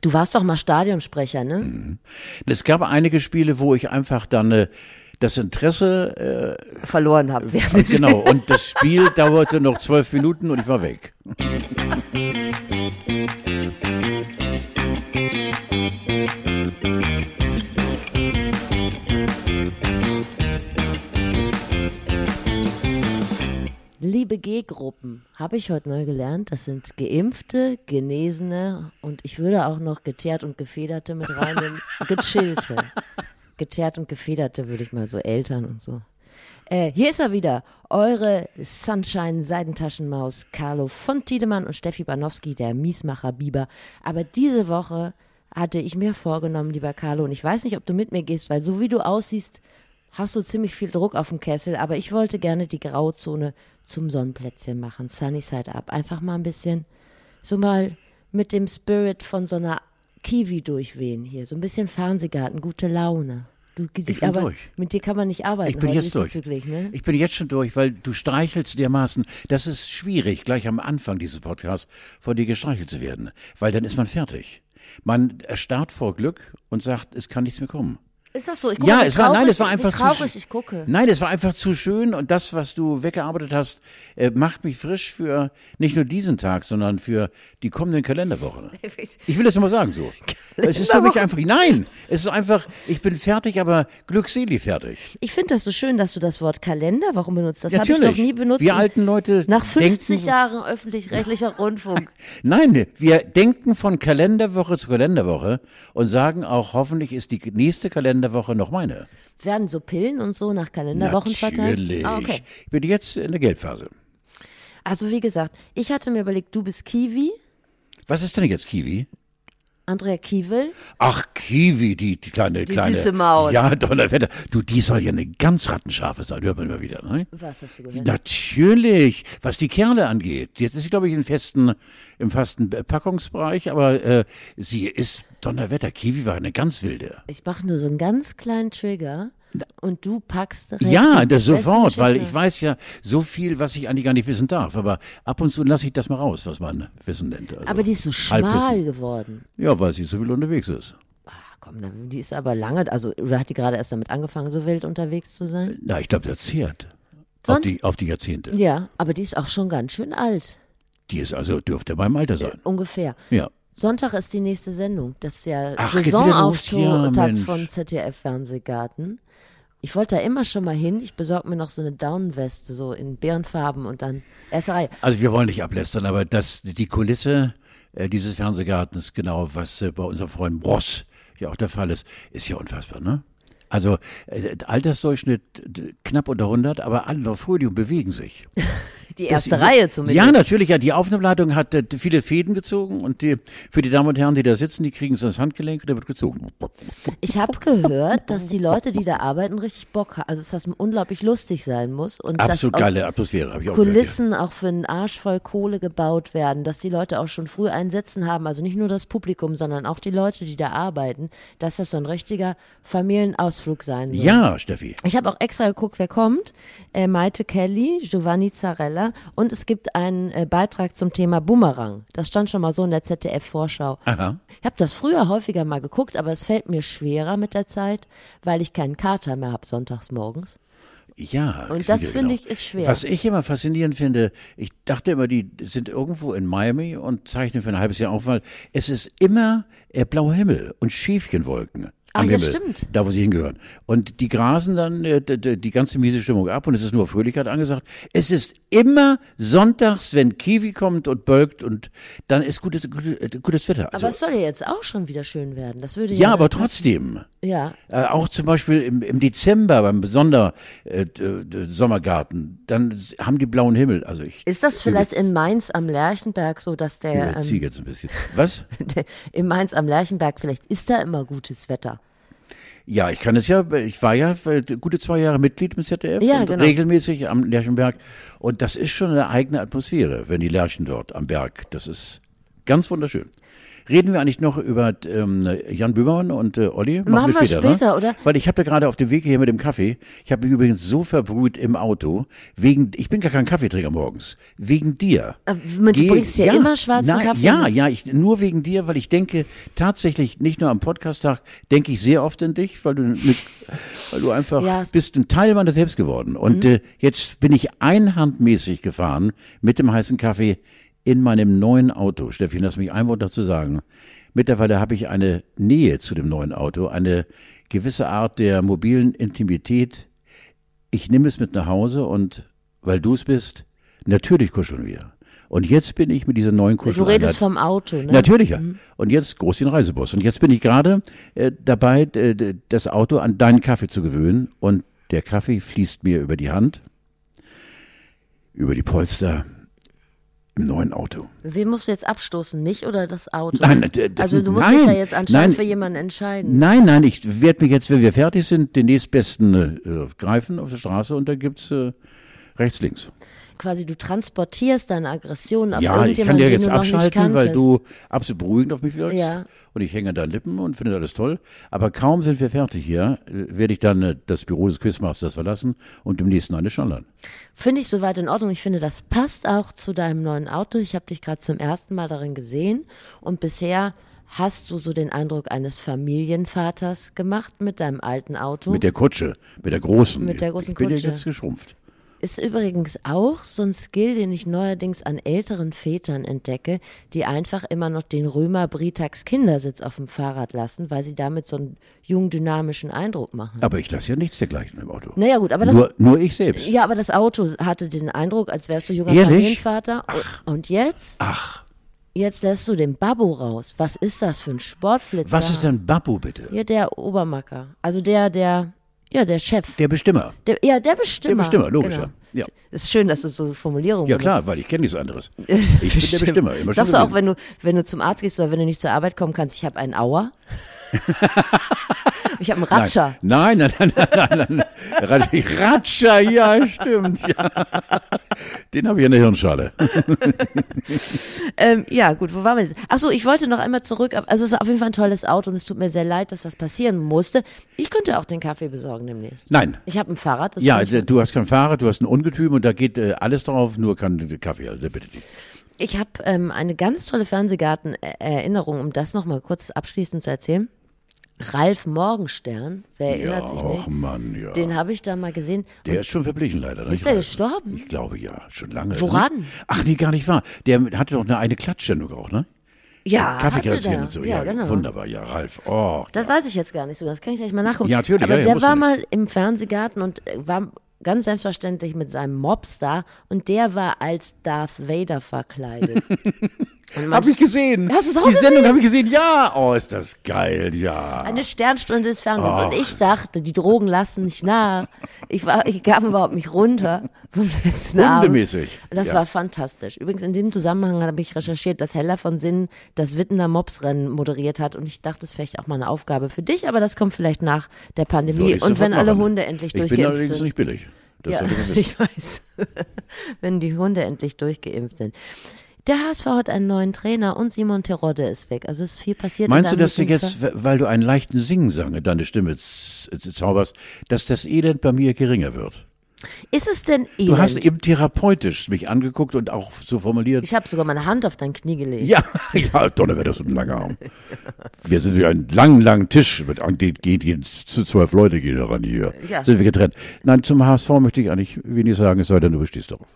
Du warst doch mal Stadionsprecher, ne? Es gab einige Spiele, wo ich einfach dann äh, das Interesse Verloren habe. äh, genau und das Spiel dauerte noch zwölf Minuten und ich war weg. G-Gruppen, habe ich heute neu gelernt. Das sind Geimpfte, Genesene und ich würde auch noch geteert und gefederte mit reinnehmen. Gechillte. Geteert und gefederte würde ich mal so Eltern und so. Äh, hier ist er wieder, eure Sunshine-Seidentaschenmaus Carlo von Tiedemann und Steffi Banowski, der Miesmacher Biber. Aber diese Woche hatte ich mir vorgenommen, lieber Carlo, und ich weiß nicht, ob du mit mir gehst, weil so wie du aussiehst, hast du ziemlich viel Druck auf dem Kessel, aber ich wollte gerne die Grauzone zum Sonnenplätzchen machen, Sunny Side Up. Einfach mal ein bisschen, so mal mit dem Spirit von so einer Kiwi durchwehen hier. So ein bisschen Fernsehgarten, gute Laune. Du, Ich bin aber durch. mit dir kann man nicht arbeiten. Ich bin heute jetzt durch. Ne? Ich bin jetzt schon durch, weil du streichelst dermaßen. Das ist schwierig, gleich am Anfang dieses Podcasts von dir gestreichelt zu werden, weil dann ist man fertig. Man erstarrt vor Glück und sagt, es kann nichts mehr kommen. Ist das so? Ich Ja, es war, traurig, nein, es war einfach zu traurig sch- ich gucke. Nein, es war einfach zu schön und das, was du weggearbeitet hast, äh, macht mich frisch für nicht nur diesen Tag, sondern für die kommenden Kalenderwochen. Ich will das nur mal sagen so. Es ist für mich einfach, nein, es ist einfach, ich bin fertig, aber glückselig fertig. Ich finde das so schön, dass du das Wort Kalender, warum benutzt? Das habe ich noch nie benutzt. Wir alten Leute Nach 50 denken, Jahren öffentlich-rechtlicher Rundfunk. Nein, wir denken von Kalenderwoche zu Kalenderwoche und sagen auch, hoffentlich ist die nächste Kalenderwoche noch meine. Werden so Pillen und so nach Kalenderwochen verteilt? Natürlich. Ah, okay. Ich bin jetzt in der Geldphase. Also wie gesagt, ich hatte mir überlegt, du bist Kiwi, Was ist denn jetzt Kiwi? Andrea Kiewel. Ach, Kiwi, die, die kleine, Die kleine. süße Maus. Ja, Donnerwetter. Du, die soll ja eine ganz rattenscharfe sein, hört man immer wieder, ne? Was hast du gehört? Natürlich, was die Kerle angeht. Jetzt ist sie, glaube ich, im festen, im festen Packungsbereich, aber äh, sie ist Donnerwetter. Kiwi war eine ganz wilde. Ich mache nur so einen ganz kleinen Trigger und du packst direkt Ja, das sofort, weil ich weiß ja so viel, was ich eigentlich gar nicht wissen darf. Aber ab und zu lasse ich das mal raus, was man Wissen nennt. Also Aber die ist so schmal Halbwissen. geworden. Ja, weil sie so viel unterwegs ist. Ach komm, die ist aber lange, also oder hat die gerade erst damit angefangen, so wild unterwegs zu sein? Na, ich glaube, das zehrt. Auf die, auf die Jahrzehnte. Ja, aber die ist auch schon ganz schön alt. Die ist also, dürfte beim Alter sein. Ungefähr. Ja. Sonntag ist die nächste Sendung. Das ist ja Ach. Saisonauftakt Ja, von ZDF Fernsehgarten. Ich wollte da immer schon mal hin. Ich besorge mir noch so eine Daunenweste, so in Bärenfarben und dann erste Reihe. Also wir wollen nicht ablästern, aber das, die Kulisse äh, dieses Fernsehgartens, genau was äh, bei unserem Freund Bross ja auch der Fall ist, ist ja unfassbar, ne? Also äh, Altersdurchschnitt knapp unter 100, aber alle fröhlich und bewegen sich. Die erste Das- Reihe zumindest. Ja, natürlich. Ja, die Aufnahmeleitung hat äh, viele Fäden gezogen und die, für die Damen und Herren, die da sitzen, die kriegen es ins Handgelenk und da wird gezogen. Ich habe gehört, dass die Leute, die da arbeiten, richtig Bock haben. Also, dass das unglaublich lustig sein muss. Und Absolut dass geile Atmosphäre, habe ich auch gehört, Kulissen auch für einen Arsch voll Kohle gebaut werden, dass die Leute auch schon früh ein Sitzen haben, also nicht nur das Publikum, sondern auch die Leute, die da arbeiten, dass das so ein richtiger Familienausflug sein soll. Ja, ja Steffi. Ich habe auch extra geguckt, wer kommt. Äh, Maite Kelly, Giovanni Zarella und es gibt einen äh, Beitrag zum Thema Bumerang. Das stand schon mal so in der ZDF-Vorschau. Ich habe das früher häufiger mal geguckt, aber es fällt mir schwerer mit der Zeit, weil ich keinen Kater mehr habe sonntags morgens. Ja. Und das finde genau. ich ist schwer. Was ich immer faszinierend finde, ich dachte immer, die sind irgendwo in Miami und zeichnen für ein halbes Jahr auf, weil es ist immer äh, blauer Himmel und Schäfchenwolken. Ah, am ja, Himmel, stimmt. Da, wo sie hingehören. Und die grasen dann äh, die ganze miese Stimmung ab und es ist nur Fröhlichkeit angesagt. Es ist immer sonntags, wenn Kiwi kommt und bölkt und dann ist gutes, gutes, gutes Wetter. Also, aber es soll ja jetzt auch schon wieder schön werden. Das würde ja, ja, aber trotzdem. ja. Äh, auch zum Beispiel im, im Dezember beim Sonder äh, Sommergarten, dann haben die blauen Himmel. Also ich Ist das vielleicht in Mainz am Lerchenberg so, dass der, überziehe ähm, jetzt ein bisschen. Was? in Mainz am Lerchenberg vielleicht ist da immer gutes Wetter? Ja, ich kann es ja, ich war ja äh, gute zwei Jahre Mitglied im ZDF Ja, und genau. regelmäßig am Lerchenberg. Und das ist schon eine eigene Atmosphäre, wenn die Lerchen dort am Berg, das ist ganz wunderschön. Reden wir eigentlich noch über ähm, Jan Böhmermann und äh, Olli? Machen, Machen wir später, später ne? oder? Weil ich habe da gerade auf dem Weg hier mit dem Kaffee, ich habe mich übrigens so verbrüht im Auto, wegen, ich bin gar kein Kaffeeträger morgens, wegen dir. Aber äh, du bringst ja, ja, immer schwarzen na, Kaffee Ja, mit. ja, ich, nur wegen dir, weil ich denke, tatsächlich, nicht nur am Podcast-Tag, denke ich sehr oft an dich, weil du, mit, weil du einfach ja. bist ein Teil meiner selbst geworden. Und mhm. äh, jetzt bin ich einhandmäßig gefahren mit dem heißen Kaffee in meinem neuen Auto. Steffi, lass mich ein Wort dazu sagen. Mittlerweile habe ich eine Nähe zu dem neuen Auto, eine gewisse Art der mobilen Intimität. Ich nehme es mit nach Hause und weil du es bist, natürlich kuscheln wir. Und jetzt bin ich mit dieser neuen Kuschel. Du redest vom Auto, ne? Natürlich, ja. Mhm. Und jetzt groß den Reisebus. Und jetzt bin ich gerade äh, dabei, äh, das Auto an deinen Kaffee zu gewöhnen. Und der Kaffee fließt mir über die Hand, über die Polster, neuen Auto. Wen musst du jetzt abstoßen, mich oder das Auto? Nein, also du musst nein, dich ja jetzt anscheinend nein, für jemanden entscheiden. Nein, nein, ich werde mich jetzt, wenn wir fertig sind, den nächstbesten äh, greifen auf der Straße und da gibt's äh, rechts, links quasi du transportierst deine Aggression auf ja, irgendjemanden, den du noch nicht kanntest. Ja, ich kann dir jetzt abschalten, weil du absolut beruhigend auf mich wirkst. Ja. Und ich hänge an deinen Lippen und finde alles toll. Aber kaum sind wir fertig hier, werde ich dann äh, das Büro des Quizmasters verlassen und dem nächsten eine schnallern. Finde ich soweit in Ordnung. Ich finde, das passt auch zu deinem neuen Auto. Ich habe dich gerade zum ersten Mal darin gesehen und bisher Hast du so den Eindruck eines Familienvaters gemacht mit deinem alten Auto? Mit der Kutsche, mit der großen. Mit der großen ich bin Kutsche. ja jetzt geschrumpft. Ist übrigens auch so ein Skill, den ich neuerdings an älteren Vätern entdecke, die einfach immer noch den Römer Britax Kindersitz auf dem Fahrrad lassen, weil sie damit so einen jungen, dynamischen Eindruck machen. Aber ich lasse ja nichts dergleichen im Auto. Naja, gut, aber das. Nur, nur ich selbst. Ja, aber das Auto hatte den Eindruck, als wärst du junger? Familienvater. Ach. Und jetzt? Ach. Jetzt lässt du den Babbo raus. Was ist das für ein Sportflitzer? Was ist denn Babbo bitte? Ja, der Obermacker. Also der, der ja, der Chef. Der Bestimmer. Der, ja, der Bestimmer. Der Bestimmer, logisch, genau. ja. Ist schön, dass du so Formulierungen Ja, klar, weil ich kenne nichts anderes. Ich bin der Bestimmer. Immer Sagst du auch, wenn du, wenn du zum Arzt gehst oder wenn du nicht zur Arbeit kommen kannst, ich habe einen Auer? ich habe einen Ratscher. Nein, nein, nein, nein, nein, nein. Ratscher, ja, stimmt. Ja. Den habe ich in der Hirnschale. ähm, ja, gut, wo waren wir jetzt? Achso, ich wollte noch einmal zurück. Also es ist auf jeden Fall ein tolles Auto und es tut mir sehr leid, dass das passieren musste. Ich könnte auch den Kaffee besorgen demnächst. Nein. Ich habe ein Fahrrad. Ja, du hast kein Fahrrad, du hast ein Ungetüm und da geht äh, alles drauf, nur kein Kaffee. Also bitte dich. Ich habe ähm, eine ganz tolle Fernsehgarten-Erinnerung, um das nochmal kurz abschließend zu erzählen. Ralf Morgenstern, wer erinnert ja, sich nicht? Och Mann, ja. Den habe ich da mal gesehen. Der ist schon verblichen leider. Ist der gestorben? Ich glaube ja, schon lange. Woran? Ne? Ach nee, gar nicht wahr. Der hatte doch eine, eine Klatschsendung auch, ne? Ja, Kaffeekreation und so. Ja, ja, genau. Wunderbar, ja, Ralf. Oh, das ja. weiß ich jetzt gar nicht so. Das kann ich gleich mal nachgucken. Ja, natürlich. Aber ja, der war mal im Fernsehgarten und äh, war ganz selbstverständlich mit seinem Mobstar und der war als Darth Vader verkleidet. Hab ich gesehen. Hast du's auch Die gesehen? Sendung habe ich gesehen. Ja, oh, ist das geil, ja. Eine Sternstunde des Fernsehens. Ach. Und ich dachte, die Drogen lassen nicht nach. Ich, war, ich kam überhaupt nicht runter vom letzten Abend. Hundemäßig. Und das ja. war fantastisch. Übrigens, in dem Zusammenhang habe ich recherchiert, dass Hella von Sinnen das Wittener Mopsrennen moderiert hat. Und ich dachte, das ist vielleicht auch mal eine Aufgabe für dich, aber das kommt vielleicht nach der Pandemie. Und wenn alle machen. Hunde endlich Ich bin durchgeimpft allerdings sind. nicht billig. Das ja, ich weiß. wenn die Hunde endlich durchgeimpft sind. Der HSV hat einen neuen Trainer und Simon Terodde ist weg. Also es ist viel passiert. Meinst du, dass du jetzt, weil du einen leichten Singsang in deine Stimme zauberst, dass das Elend bei mir geringer wird? Ist es denn elend? Du hast eben therapeutisch mich angeguckt und auch so formuliert. ich habe sogar meine Hand auf dein Knie gelegt. Ja, ja, Donnerwetter, so ein langer Arm. Wir sind wie einen langen, langen Tisch. Mit, geht, geht jetzt zu zwölf Leute gehen heran hier. Ja. Sind wir getrennt. Nein, zum HSV möchte ich eigentlich wenig sagen, es sei denn, du bestehst darauf.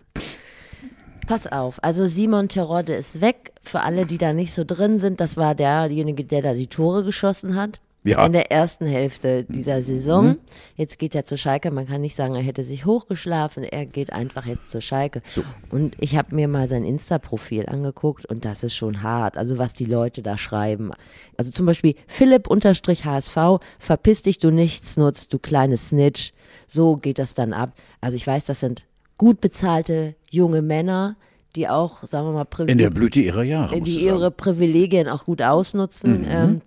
Pass auf, also Simon Terodde ist weg. Für alle, die da nicht so drin sind, das war derjenige, der da die Tore geschossen hat. Ja. In der ersten Hälfte dieser Saison. Jetzt geht er zu Schalke. Man kann nicht sagen, er hätte sich hochgeschlafen. Er geht einfach jetzt zu Schalke. So. Und ich habe mir mal sein Insta-Profil angeguckt und das ist schon hart. Also was die Leute da schreiben. Also zum Beispiel Philipp-HSV, verpiss dich, du nichts nutzt, du kleines Snitch. So geht das dann ab. Also ich weiß, das sind gut bezahlte junge Männer, die auch, sagen wir mal, In der Blüte ihrer Jahre. die ihre Privilegien auch gut ausnutzen. Mhm. Ähm,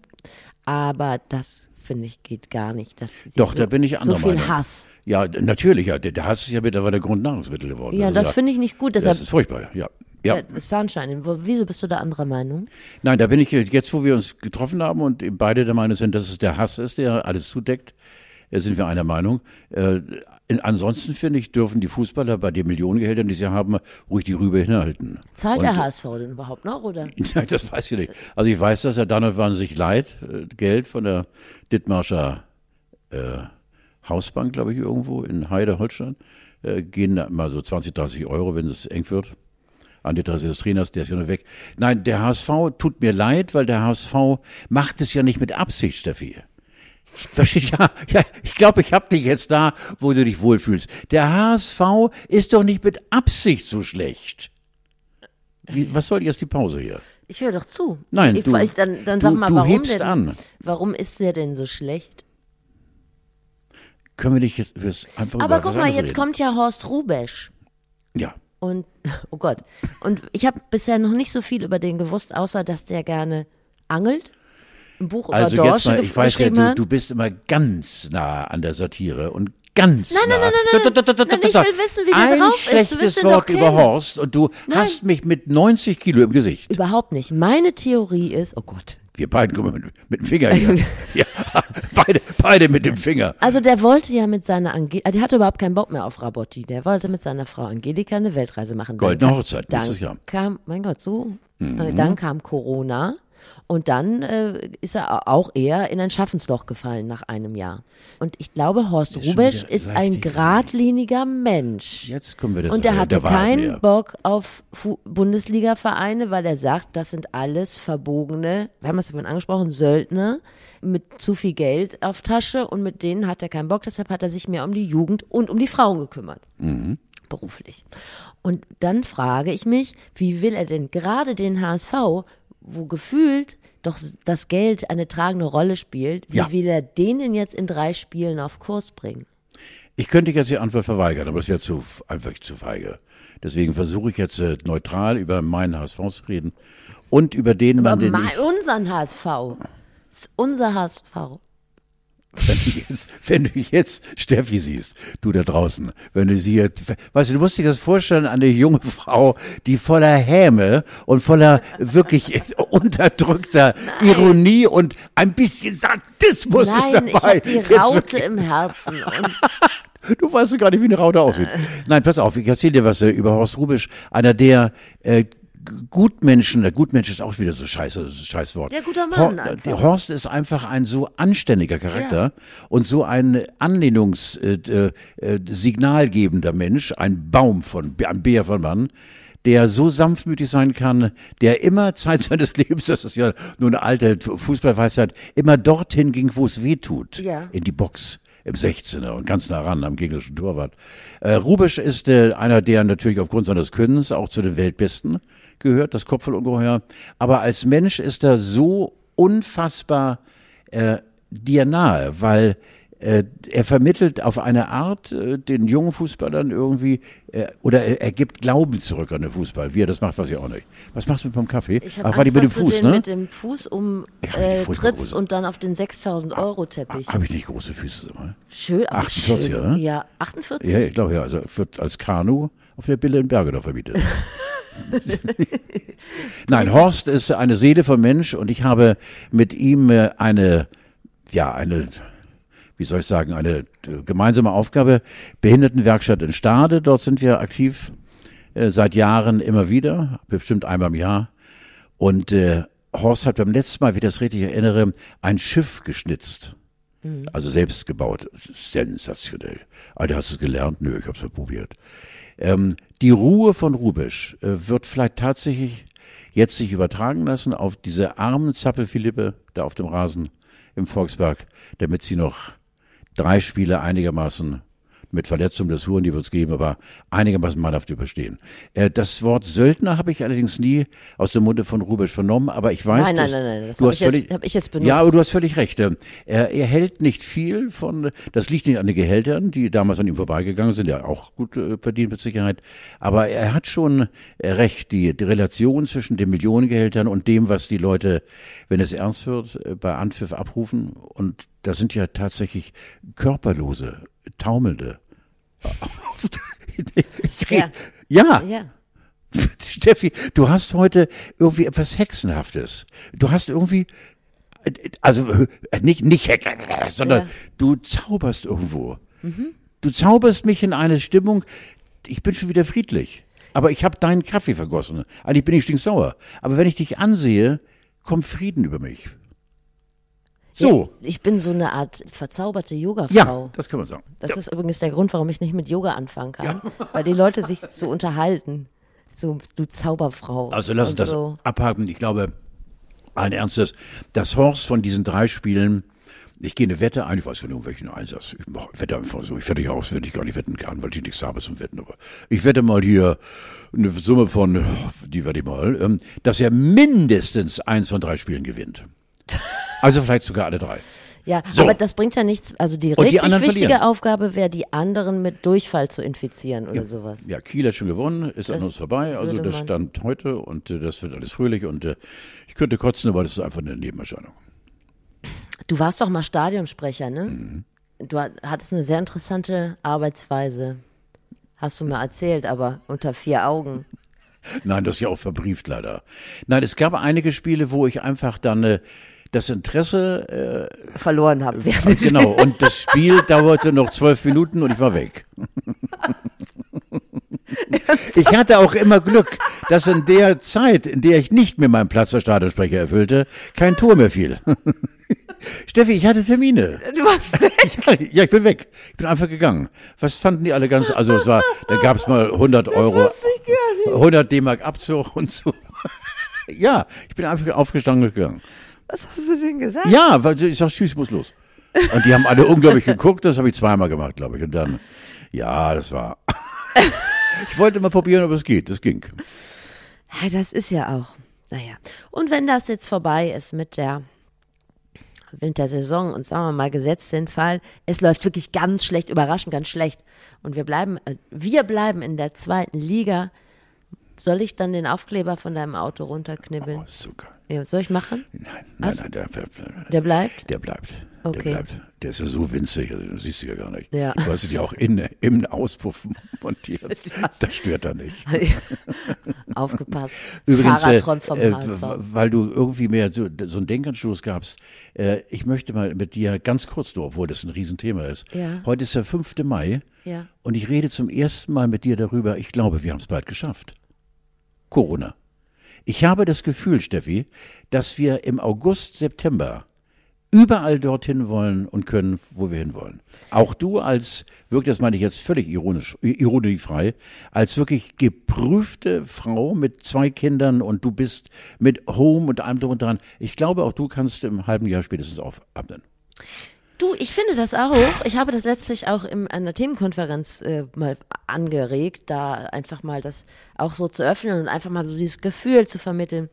aber das, finde ich, geht gar nicht. Das Doch, so, da bin ich So anderer viel Meinung. Hass. Ja, natürlich, ja. Der, Hass ist ja mittlerweile Grundnahrungsmittel geworden. Ja, Also das da- finde ich nicht gut. Das Deshalb, ist furchtbar, ja. Ja. Äh, Sunshine. Wieso bist du da anderer Meinung? Nein, da bin ich jetzt, wo wir uns getroffen haben und beide der Meinung sind, dass es der Hass ist, der alles zudeckt, sind wir einer Meinung. Äh, ansonsten finde ich, dürfen die Fußballer bei den Millionengehältern, die sie haben, ruhig die Rübe hinhalten. Zahlt der HSV denn überhaupt noch, oder? Das weiß ich nicht. Also ich weiß, dass er dann sich leiht, äh, Geld von der Dithmarscher äh, Hausbank, glaube ich, irgendwo in Heide, Holstein. Äh, gehen mal so 20, 30 Euro, wenn es eng wird. An die Adresse des Trainers, der ist ja noch weg. Nein, der HSV tut mir leid, weil der HSV macht es ja nicht mit Absicht, Steffi. Versteht ja, ja, ich glaube, ich habe dich jetzt da, wo du dich wohlfühlst. Der HSV ist doch nicht mit Absicht so schlecht. Wie, was soll jetzt die Pause hier? Ich höre doch zu. Nein, ich, du- ich, dann, dann sag du- mal, warum denn? an. Warum ist der denn so schlecht? Können wir nicht jetzt fürs einfach Aber guck mal, jetzt reden? kommt ja Horst Rubesch. Ja. Und, oh Gott. Und ich habe bisher noch nicht so viel über den gewusst, außer dass der gerne angelt. Ein Buch Also über jetzt Dorsche mal, ich weiß ja, du, du bist immer ganz nah an der Satire und ganz Nein, nein, nah. nein, nein, nein, nein, nein, ich will wissen, wie der Ein drauf ist. Schlechtes doch Wort über. Horst und du hast mich mit 90 Kilo im Gesicht. Überhaupt nicht. Meine Theorie ist, oh Gott. Wir beide kommen mit, mit dem Finger hier. ja, beide, beide mit dem Finger. Also der wollte ja mit seiner Angelika, der hatte überhaupt keinen Bock mehr auf Rabotti. Der wollte mit seiner Frau Angelika eine Weltreise machen. Goldene Hochzeit dann nächstes Jahr. Mhm. kam, mein Gott, so. Äh, Dann kam Corona und dann äh, ist er auch eher in ein Schaffensloch gefallen nach einem Jahr. Und ich glaube, Horst schon Rubesch ist ein geradliniger Mensch. Jetzt kommen wir das Und er hatte keinen näher. Bock auf Bundesliga-Vereine, weil er sagt, das sind alles verbogene, wir haben es ja angesprochen, Söldner mit zu viel Geld auf Tasche und mit denen hat er keinen Bock. Deshalb hat er sich mehr um die Jugend und um die Frauen gekümmert. Beruflich. Und dann frage ich mich, wie will er denn gerade den HSV, wo gefühlt doch das Geld eine tragende Rolle spielt, wie Ja. will er den denn jetzt in drei Spielen auf Kurs bringen? Ich könnte jetzt die Antwort verweigern, aber es wäre zu, einfach zu feige. Deswegen versuche ich jetzt äh, neutral über meinen HSV zu reden und über den Mann, Aber den ich, unseren HSV. Das ist unser HSV. Wenn du jetzt, wenn du jetzt Steffi siehst, du da draußen, wenn du sie jetzt, weißt du, du musst dir das vorstellen, eine junge Frau, die voller Häme und voller wirklich unterdrückter Ironie und ein bisschen Sadismus Nein, ist ich dabei. habe die Jetzt Raute im Herzen. Du weißt gar nicht, wie eine Raute aussieht. Nein, pass auf, ich erzähle dir was äh, über Horst Rubisch, einer der äh, Gutmenschen, der Gutmensch ist auch wieder so scheiße, das ist ein scheiß Wort. Ja, guter Mann Hor einfach. Horst ist einfach ein so anständiger Charakter und so ein Anlehnungssignalgebender äh, äh, Mensch, ein Baum von, ein Bär von Mann, der so sanftmütig sein kann, der immer Zeit seines Lebens, das ist ja nur eine alte Fußballweisheit, immer dorthin ging, wo es weh tut. Ja. In die Box im 16er und ganz nah ran am gegnerischen Torwart. Äh, Rubisch ist äh, einer, der natürlich aufgrund seines Könnens auch zu den Weltbesten gehört, das Kopfballungeheuer. Aber als Mensch ist er so unfassbar äh, dir nahe, weil äh, er vermittelt auf eine Art äh, den jungen Fußballern irgendwie, äh, oder er, er gibt Glauben zurück an den Fußball. Wie er das macht, weiß ich auch nicht. Was machst du mit dem Kaffee? ich habe war die Angst, mit dem dass du Fuß, den ne? mit dem Fuß um die äh, und dann auf den 6000 Euro Teppich. Habe ich nicht große Füße? Mal? Schön, aber 48, schön. oder? Ja, 48. Ja, ich glaube ja. Also wird als Kanu auf der Bille in Bergedorf verbietet. Nein, Horst ist eine Seele von Mensch und ich habe mit ihm äh, eine, ja, eine, wie soll ich sagen, eine äh, gemeinsame Aufgabe. Behindertenwerkstatt in Stade, dort sind wir aktiv äh, seit Jahren immer wieder, bestimmt einmal im Jahr. Und äh, Horst hat beim letzten Mal, wie ich das richtig erinnere, ein Schiff geschnitzt. Also selbst gebaut. Sensationell. Alter, hast du es gelernt? Nö, ich hab's mal probiert. Ähm, die Ruhe von Rubisch äh, wird vielleicht tatsächlich jetzt sich übertragen lassen auf diese armen Zappelphilippe da auf dem Rasen im Volkspark, damit sie noch drei Spiele einigermaßen mit Verletzung des Huren, die wird es geben, aber einigermaßen mannhaft überstehen. Äh, das Wort Söldner habe ich allerdings nie aus dem Munde von Rubisch vernommen, aber ich weiß, Nein, nein, nein, nein, das du hab hast ich jetzt- hab ich jetzt benutzt. Ja, aber du hast völlig recht. Ähm, Er, er hält nicht viel von, das liegt nicht an den Gehältern, die damals an ihm vorbeigegangen sind, ja auch gut äh, verdient mit Sicherheit. Aber er hat schon recht, die, die Relation zwischen den Millionengehältern und dem, was die Leute, wenn es ernst wird, äh, bei Anpfiff abrufen. Und da sind ja tatsächlich körperlose, taumelnde. Ja. ja, Ja. Steffi, du hast heute irgendwie etwas Hexenhaftes. Du hast irgendwie, also äh, nicht, nicht Hex, sondern ja. du zauberst irgendwo. Mhm. Du zauberst mich in eine Stimmung, ich bin schon wieder friedlich. Aber ich habe deinen Kaffee vergossen. Eigentlich bin ich stinksauer. Aber wenn ich dich ansehe, kommt Frieden über mich. So. Ja, ich bin so eine Art verzauberte Yoga-Frau. Ja, das kann man sagen. Das ja. ist übrigens der Grund, warum ich nicht mit Yoga anfangen kann. Ja. Weil die Leute sich so unterhalten. So, du Zauberfrau. Also lass uns das so. abhaken. Ich glaube, ein Ernstes, dass Horst von diesen drei Spielen ich gehe eine Wette ein, ich weiß nicht, um welchen Einsatz. Ich mache, wette einfach so. Ich wette ja aus, wenn ich gar nicht wetten kann, weil ich nichts habe zum Wetten. Aber ich wette mal hier eine Summe von, die werde ich mal, ähm, dass er mindestens eins von drei Spielen gewinnt. Also vielleicht sogar alle drei. Ja, so. aber das bringt ja nichts. Also die richtig die wichtige verlieren. Aufgabe wäre, die anderen mit Durchfall zu infizieren oder ja. sowas. Ja, Kiel hat schon gewonnen, ist das an uns vorbei. Also das stand heute und äh, das wird alles fröhlich und äh, ich könnte kotzen, aber das ist einfach eine Nebenerscheinung. Du warst doch mal Stadionsprecher, ne? Mhm. Du hattest eine sehr interessante Arbeitsweise. Hast du mir erzählt, aber unter vier Augen. Nein, das ist ja auch verbrieft leider. Nein, es gab einige Spiele, wo ich einfach dann äh, das Interesse äh, verloren habe. Äh, genau, und das Spiel dauerte noch zwölf Minuten und ich war weg. Ich hatte auch immer Glück, dass in der Zeit, in der ich nicht mehr meinen Platz als Stadionsprecher erfüllte, kein Tor mehr fiel. Steffi, ich hatte Termine. Du warst weg? Ja, ich bin weg. Ich bin einfach gegangen. Was fanden die alle ganz, also es war, da gab es mal 100 Euro, 100 D-Mark Abzug und so. Ja, ich bin einfach aufgestanden und gegangen. Was hast du denn gesagt? Ja, weil ich sag, tschüss, muss los. Und die haben alle unglaublich geguckt, das habe ich zweimal gemacht, glaube ich. Und dann, ja, das war. ich wollte mal probieren, ob es geht. Das ging. Ja, das ist ja auch. Naja. Und wenn das jetzt vorbei ist mit der Wintersaison und sagen wir mal gesetzt den Fall, es läuft wirklich ganz schlecht, überraschend ganz schlecht und wir bleiben, äh, wir bleiben in der zweiten Liga, soll ich dann den Aufkleber von deinem Auto runterknibbeln? Oh, geil. Ja, soll ich machen? Nein, nein, nein, der, der, der bleibt? Der bleibt. Okay. Der bleibt. Der ist ja so winzig, also, das siehst du ja gar nicht. Ja. Du hast ja auch in, im Auspuff montiert. Das stört er nicht. Aufgepasst. Übrigens, äh, vom äh, weil du irgendwie mehr so, so einen Denkanstoß gabst. Äh, ich möchte mal mit dir ganz kurz, nur, obwohl das ein Riesenthema ist. Ja. Heute ist der 5. Mai. Ja. Und ich rede zum ersten Mal mit dir darüber, ich glaube, wir haben es bald geschafft. Corona. Ich habe das Gefühl, Steffi, dass wir im August, September überall dorthin wollen und können, wo wir hinwollen. Auch du als, wirklich, das meine ich jetzt völlig ironisch, ironiefrei, als wirklich geprüfte Frau mit zwei Kindern und du bist mit Home und allem drum und dran. Ich glaube, auch du kannst im halben Jahr spätestens auf, abnehmen. Du, ich finde das auch. Ich habe das letztlich auch in einer Themenkonferenz äh, mal angeregt, da einfach mal das auch so zu öffnen und einfach mal so dieses Gefühl zu vermitteln.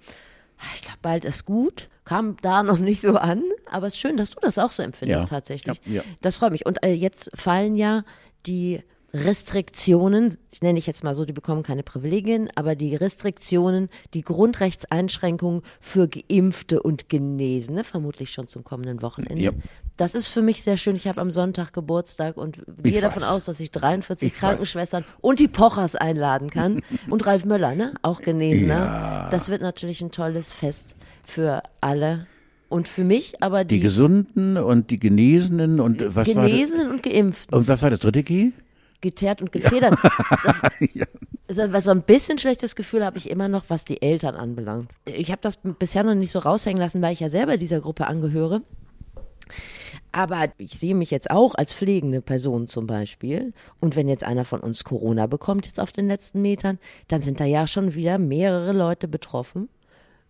Ich glaube, bald ist gut. Kam da noch nicht so an, aber es ist schön, dass du das auch so empfindest ja. tatsächlich. Ja, ja. Das freut mich. Und äh, jetzt fallen ja die Restriktionen, ich nenne ich jetzt mal so, die bekommen keine Privilegien, aber die Restriktionen, die Grundrechtseinschränkungen für Geimpfte und Genesene, vermutlich schon zum kommenden Wochenende. Ja. Das ist für mich sehr schön. Ich habe am Sonntag Geburtstag und gehe davon aus, dass ich 43 ich Krankenschwestern weiß. und die Pochers einladen kann. und Ralf Möller, ne? Auch Genesener. Ja. Das wird natürlich ein tolles Fest für alle und für mich, aber die, die Gesunden und die Genesenen und was Genesenen und Geimpften. Und was war das dritte Key? Geteert und gefedert. ja. also, so ein bisschen schlechtes Gefühl habe ich immer noch, was die Eltern anbelangt. Ich habe das bisher noch nicht so raushängen lassen, weil ich ja selber dieser Gruppe angehöre. Aber ich sehe mich jetzt auch als pflegende Person zum Beispiel. Und wenn jetzt einer von uns Corona bekommt, jetzt auf den letzten Metern, dann sind da ja schon wieder mehrere Leute betroffen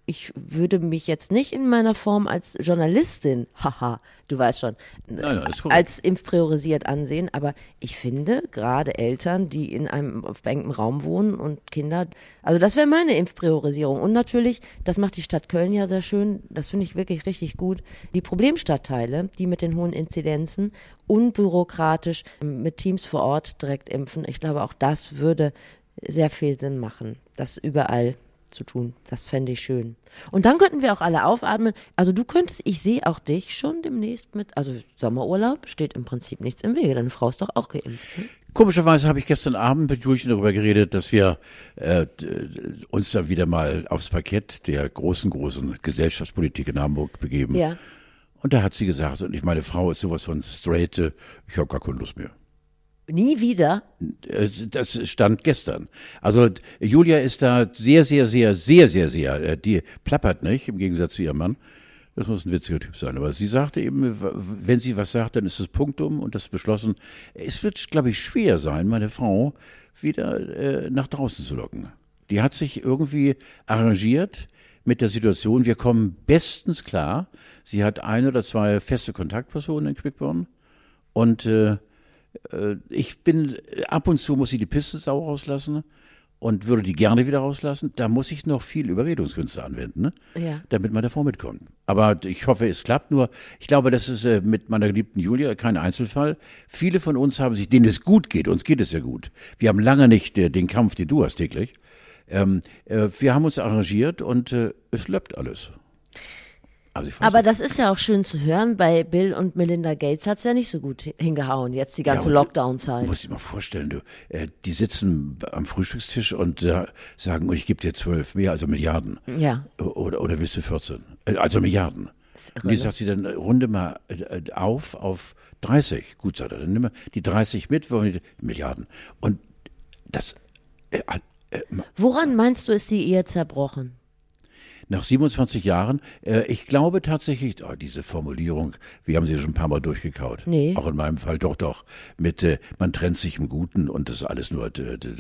ich würde mich jetzt nicht in meiner Form als Journalistin, haha, du weißt schon, nein, nein, als impfpriorisiert ansehen, aber ich finde, gerade Eltern, die in einem auf engem Raum wohnen und Kinder, also das wäre meine Impfpriorisierung. Und natürlich, das macht die Stadt Köln ja sehr schön, das finde ich wirklich richtig gut, die Problemstadtteile, die mit den hohen Inzidenzen unbürokratisch mit Teams vor Ort direkt impfen. Ich glaube, auch das würde sehr viel Sinn machen, das überall zu tun. Das fände ich schön. Und dann könnten wir auch alle aufatmen. Also du könntest, ich sehe auch dich schon demnächst mit, also Sommerurlaub steht im Prinzip nichts im Wege. Deine Frau ist doch auch geimpft. Ne? Komischerweise habe ich gestern Abend mit Julchen darüber geredet, dass wir äh, uns dann wieder mal aufs Parkett der großen, großen Gesellschaftspolitik in Hamburg begeben. Ja. Und da hat sie gesagt, und ich meine Frau ist sowas von straight, ich habe gar keine Lust mehr. Nie wieder? Äh, das stand gestern. Also Julia ist da sehr, sehr, sehr, sehr, sehr, sehr, äh, die plappert nicht, im Gegensatz zu ihrem Mann. Das muss ein witziger Typ sein. Aber sie sagte eben, wenn sie was sagt, dann ist es Punktum und das ist beschlossen. Es wird, glaube ich, schwer sein, meine Frau wieder äh, nach draußen zu locken. Die hat sich irgendwie arrangiert mit der Situation. Wir kommen bestens klar. Sie hat ein oder zwei feste Kontaktpersonen in Quickborn und äh, ich bin, ab und zu muss ich die Pistensau rauslassen und würde die gerne wieder rauslassen. Da muss ich noch viel Überredungskünste anwenden, ne? ja. damit meine Frau mitkommt. Aber ich hoffe, es klappt. Nur, ich glaube, das ist äh, mit meiner geliebten Julia kein Einzelfall. Viele von uns haben sich, denen es gut geht, uns geht es ja gut. Wir haben lange nicht äh, den Kampf, den du hast täglich. Ähm, äh, wir haben uns arrangiert und äh, es läuft alles. Also Aber nicht. das ist ja auch schön zu hören. Bei Bill und Melinda Gates hat es ja nicht so gut hingehauen, jetzt die ganze ja, Lockdown-Zeit. Muss ich mal vorstellen, du, äh, die sitzen am Frühstückstisch und äh, sagen, oh, ich gebe dir zwölf mehr, also Milliarden. Ja. Oder, oder willst du 14? Äh, also Milliarden. Und die ne? sagt sie dann, runde mal äh, auf auf 30. Gut, sagt er, dann nimm mal die 30 mit, Milliarden. Und das. Äh, äh, Woran meinst du, ist die Ehe zerbrochen? Nach 27 Jahren, äh, ich glaube tatsächlich, oh, diese Formulierung, wir haben sie schon ein paar Mal durchgekaut. Nee. Auch in meinem Fall doch, doch. Mit, äh, man trennt sich im Guten und das ist alles nur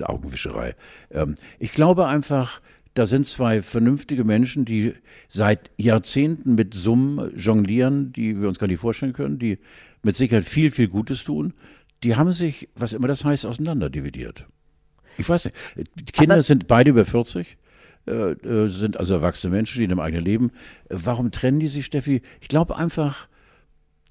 Augenwischerei. Ähm, ich glaube einfach, da sind zwei vernünftige Menschen, die seit Jahrzehnten mit Summen jonglieren, die wir uns gar nicht vorstellen können, die mit Sicherheit viel, viel Gutes tun. Die haben sich, was immer das heißt, auseinanderdividiert. Ich weiß nicht. Die Kinder Aber sind beide über 40. Äh, äh, sind also erwachsene Menschen, die in einem eigenen Leben. Äh, warum trennen die sich, Steffi? Ich glaube einfach,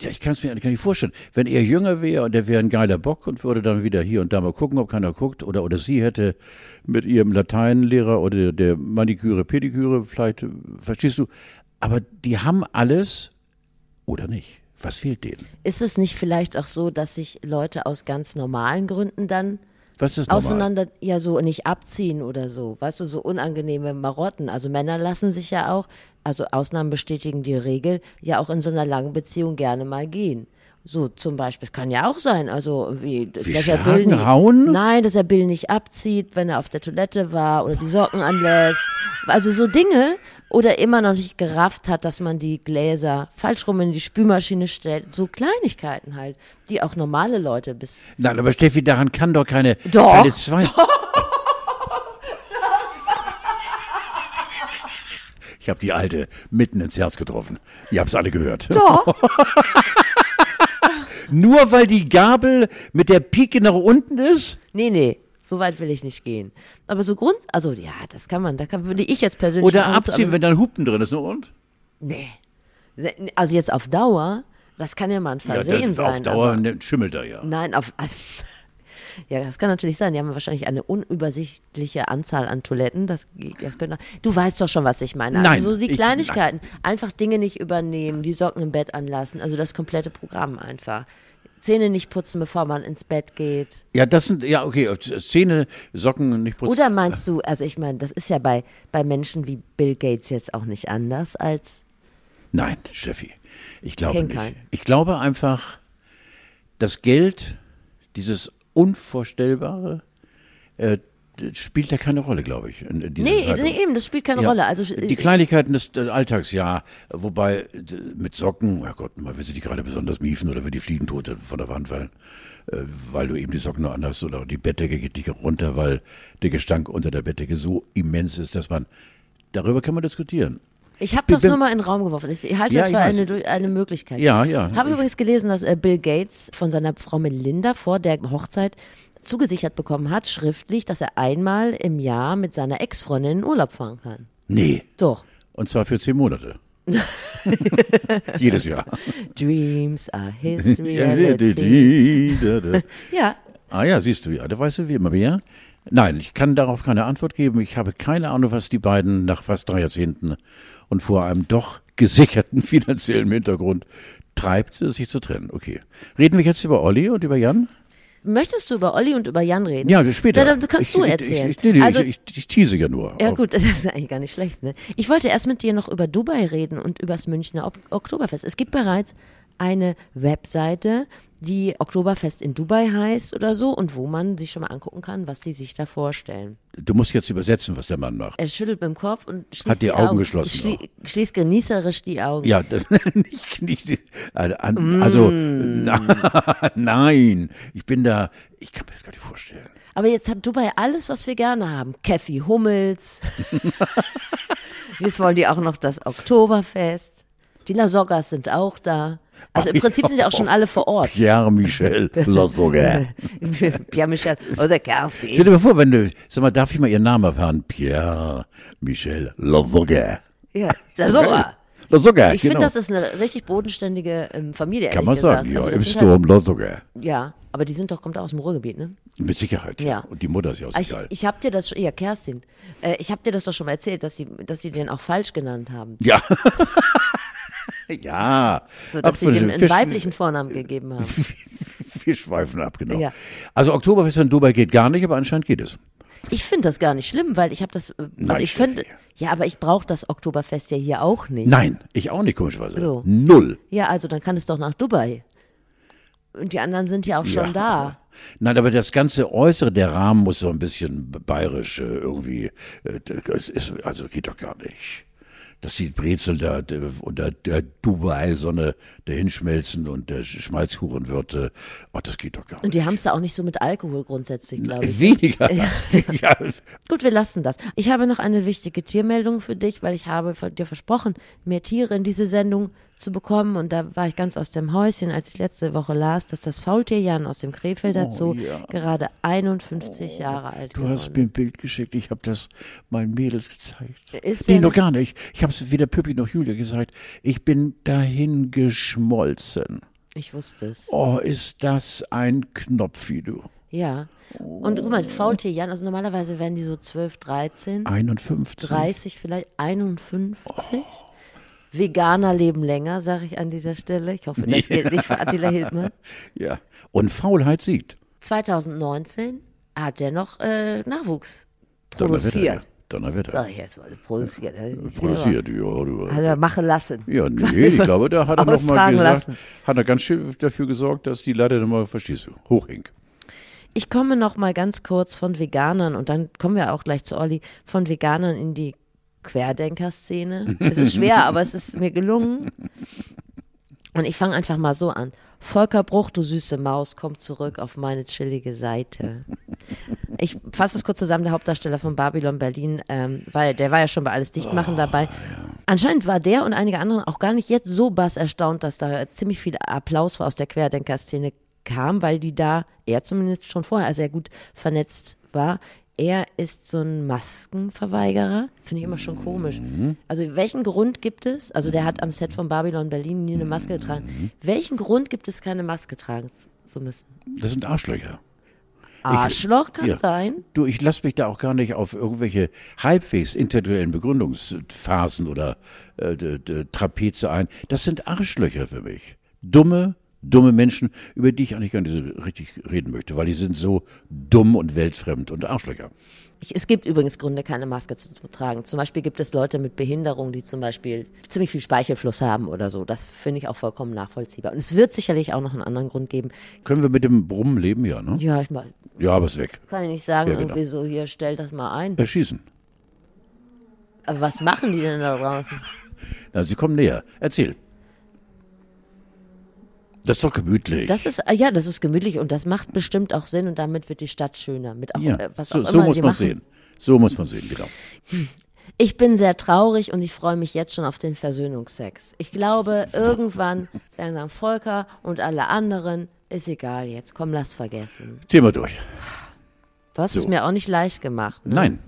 ja, ich kann es mir gar nicht vorstellen. Wenn er jünger wäre und er wäre ein geiler Bock und würde dann wieder hier und da mal gucken, ob keiner guckt, oder, oder sie hätte mit ihrem Lateinlehrer oder der Maniküre, Pediküre, vielleicht, verstehst du? Aber die haben alles oder nicht. Was fehlt denen? Ist es nicht vielleicht auch so, dass sich Leute aus ganz normalen Gründen dann was ist normal? auseinander, ja, so nicht abziehen oder so, weißt du, so unangenehme Marotten. Also Männer lassen sich ja auch, also Ausnahmen bestätigen die Regel, ja auch in so einer langen Beziehung gerne mal gehen. So zum Beispiel, es kann ja auch sein, also wie, wie dass er Bill nicht, hauen? nein, dass er Bill nicht abzieht, wenn er auf der Toilette war oder die Socken anlässt. Also so Dinge, oder immer noch nicht gerafft hat, dass man die Gläser falsch rum in die Spülmaschine stellt. So Kleinigkeiten halt, die auch normale Leute bis. Nein, aber Steffi, daran kann doch keine, doch, keine zwei. Doch. Ich habe die alte mitten ins Herz getroffen. Ihr habt's alle gehört. Doch. Nur weil die Gabel mit der Pike nach unten ist? Nee, nee. So weit will ich nicht gehen. Aber so Grund, also ja, das kann man, da kann, würde ich jetzt persönlich. Oder abziehen, wenn da ein Hupen drin ist, nur und? Nee. Also jetzt auf Dauer, das kann ja mal ein Versehen ja, sein. Auf Dauer aber, schimmelt er ja. Nein, auf. Also, ja, das kann natürlich sein. Die haben wahrscheinlich eine unübersichtliche Anzahl an Toiletten. Das, das könnte, du weißt doch schon, was ich meine. Also nein, so die Kleinigkeiten. Ich, einfach Dinge nicht übernehmen, die Socken im Bett anlassen. Also das komplette Programm einfach. Zähne nicht putzen, bevor man ins Bett geht. Ja, das sind, ja, okay, Zähne, Socken nicht putzen. Oder meinst du, also ich meine, das ist ja bei, bei Menschen wie Bill Gates jetzt auch nicht anders als. Nein, Steffi, ich glaube nicht. Keinen. Ich glaube einfach, das Geld, dieses Unvorstellbare, äh, spielt ja keine Rolle, glaube ich. In, in nee, nee, eben, das spielt keine ja, Rolle. Also, die Kleinigkeiten des, des, Alltags, ja. Wobei mit Socken, oh Gott, mal will sie die gerade besonders miefen oder will die Fliegentote von der Wand fallen, äh, weil du eben die Socken nur anhast oder die Bettdecke geht nicht runter, weil der Gestank unter der Bettdecke so immens ist, dass man, darüber kann man diskutieren. Ich habe das nur mal in den Raum geworfen. Ich halte ja, das für eine, eine Möglichkeit. Ja, ja. Ich habe übrigens gelesen, dass äh, Bill Gates von seiner Frau Melinda vor der Hochzeit zugesichert bekommen hat, schriftlich, dass er einmal im Jahr mit seiner Ex-Freundin in Urlaub fahren kann. Nee. Doch. Und zwar für zehn Monate. Jedes Jahr. Dreams are his reality. ja. Ah ja, siehst du, ja, da weißt du wie immer mehr. Nein, ich kann darauf keine Antwort geben. Ich habe keine Ahnung, was die beiden nach fast drei Jahrzehnten und vor einem doch gesicherten finanziellen Hintergrund treibt, sich zu trennen. Okay. Reden wir jetzt über Olli und über Jan? Möchtest du über Olli und über Jan reden? Ja, später. Dann kannst ich, du erzählen. Ich, ich, nee, nee, also, ich, ich, tease ja nur. Ja gut, das ist eigentlich gar nicht schlecht. Ne? Ich wollte erst mit dir noch über Dubai reden und über das Münchner ok Oktoberfest. Es gibt bereits eine Webseite, die Oktoberfest in Dubai heißt oder so und wo man sich schon mal angucken kann, was die sich da vorstellen. Du musst jetzt übersetzen, was der Mann macht. Er schüttelt mit dem Kopf und schließt Hat die, die Augen geschlossen Schlie schließt genießerisch die Augen. Ja, das, nicht, nicht, also, Mm. na, nein, ich bin da, ich kann mir das gar nicht vorstellen. Aber jetzt hat Dubai alles, was wir gerne haben. Kathy Hummels. jetzt wollen die auch noch das Oktoberfest. Die Lasoggas sind auch da. Also im Prinzip sind ja auch schon alle vor Ort. Pierre-Michel Lasogga. Pierre Michel oder Kerstin. Stell dir mal vor, wenn du, sag mal, darf ich mal ihren Namen erfahren? Pierre-Michel Lasogga. Ja, Lasogga. Lasogga, Ich genau. finde, das ist eine richtig bodenständige ähm, Familie. Kann man gesagt. sagen, ja, Also im das sind Sturm Lasogga. Halt, ja, aber die sind doch, kommt auch aus dem Ruhrgebiet, ne? Mit Sicherheit. Ja. Und die Mutter ist ja auch so Ich, geil. ich habe dir das schon, ja, Kerstin, äh, ich habe dir das doch schon mal erzählt, dass sie, dass sie den auch falsch genannt haben. Ja. ja. So, dass sie Absolut. dem einen weiblichen Vornamen gegeben haben. Wir schweifen ab, genau. Ja. Also Oktoberfest in Dubai geht gar nicht, aber anscheinend geht es. Ich finde das gar nicht schlimm, weil ich habe das, äh, also Nein, ich finde, ja, aber ich brauche das Oktoberfest ja hier auch nicht. Nein, ich auch nicht, komischerweise. So. Null. Ja, also dann kann es doch nach Dubai. Und die anderen sind ja auch schon Ja. da. Nein, aber das ganze Äußere, der Rahmen muss so ein bisschen bayerisch äh, irgendwie, äh, also geht doch gar nicht. Dass die Brezel da unter der Dubai-Sonne dahin schmelzen und der Sch- Schmalzkuchen wird, oh, das geht doch gar Und nicht. die haben es da auch nicht so mit Alkohol grundsätzlich, glaube ich. Weniger. ja. Gut, wir lassen das. Ich habe noch eine wichtige Tiermeldung für dich, weil ich habe dir versprochen, mehr Tiere in diese Sendung zu bekommen. Und da war ich ganz aus dem Häuschen, als ich letzte Woche las, dass das Faultier Jan aus dem Krefelder Zoo ja. gerade 51 Jahre alt Du hast mir ein Bild geschickt, ich habe das meinen Mädels gezeigt. Ist nee, noch gar nicht. Ich habe es weder Pippi noch Julia gesagt. Ich bin dahin geschmolzen. Ich wusste es. Oh, ist das ein Knopfi, du. Ja. Und guck mal, Faultier Jan, also normalerweise werden die so 12, 13, 51. 30 vielleicht, 51. Veganer leben länger, sage ich an dieser Stelle. Ich hoffe, das gilt nicht für Attila Hildmann. Ja. Und Faulheit siegt. 2019 hat er noch äh, Nachwuchs produziert. ja. Donnerwetter. Sag ich jetzt mal, produziert. nicht Produziert, ja. Du. selber. Hat er machen lassen. Ja, nee, ich glaube, da hat er noch mal Austragen gesagt, lassen. hat er ganz schön dafür gesorgt, dass die Leiter nochmal, verstehst du, hochhing. Ich komme noch mal ganz kurz von Veganern und dann kommen wir auch gleich zu Olli, von Veganern in die Querdenker-Szene. Es ist schwer, aber es ist mir gelungen. Und ich fange einfach mal so an. Volker Bruch, du süße Maus, komm zurück auf meine chillige Seite. Ich fasse es kurz zusammen, der Hauptdarsteller von Babylon Berlin, ähm, weil der war ja schon bei Alles Dichtmachen dabei. Anscheinend war der und einige andere auch gar nicht jetzt so bass erstaunt, dass da ziemlich viel Applaus aus der Querdenker-Szene kam, weil die da, er zumindest schon vorher sehr gut vernetzt war. Er ist so ein Maskenverweigerer. Finde ich immer schon komisch. Also welchen Grund gibt es? Also der hat am Set von Babylon Berlin nie eine Maske getragen. Welchen Grund gibt es, keine Maske tragen zu- müssen? Das sind Arschlöcher. Arschloch kann ja. sein. Du, ich lasse mich da auch gar nicht auf irgendwelche halbwegs intellektuellen Begründungsphasen oder äh, Trapeze ein. Das sind Arschlöcher für mich. Dumme, dumme Menschen, über die ich eigentlich gar nicht so richtig reden möchte, weil die sind so dumm und weltfremd und Arschlöcher. Es gibt übrigens Gründe, keine Maske zu tragen. Zum Beispiel gibt es Leute mit Behinderung, die zum Beispiel ziemlich viel Speichelfluss haben oder so. Das finde ich auch vollkommen nachvollziehbar. Und es wird sicherlich auch noch einen anderen Grund geben. Können wir mit dem Brummen leben, ja, ne? Ja, ich mal, Ja, aber ist weg. kann ich nicht sagen, Ja, genau. irgendwie so, hier, stell das mal ein. Erschießen. Aber was machen die denn da draußen? Na, sie kommen näher. Erzähl. Das ist doch gemütlich. Das ist, äh, ja, das ist gemütlich und das macht bestimmt auch Sinn und damit wird die Stadt schöner. Mit auch, ja, äh, was so, auch so immer muss man machen. sehen. So muss man sehen, genau. Ich bin sehr traurig und ich freue mich jetzt schon auf den Versöhnungsex. Ich glaube, irgendwann werden sagen, Volker und alle anderen, ist egal jetzt, komm, lass vergessen. Thema durch. Du hast So. es mir auch nicht leicht gemacht. Ne? Nein.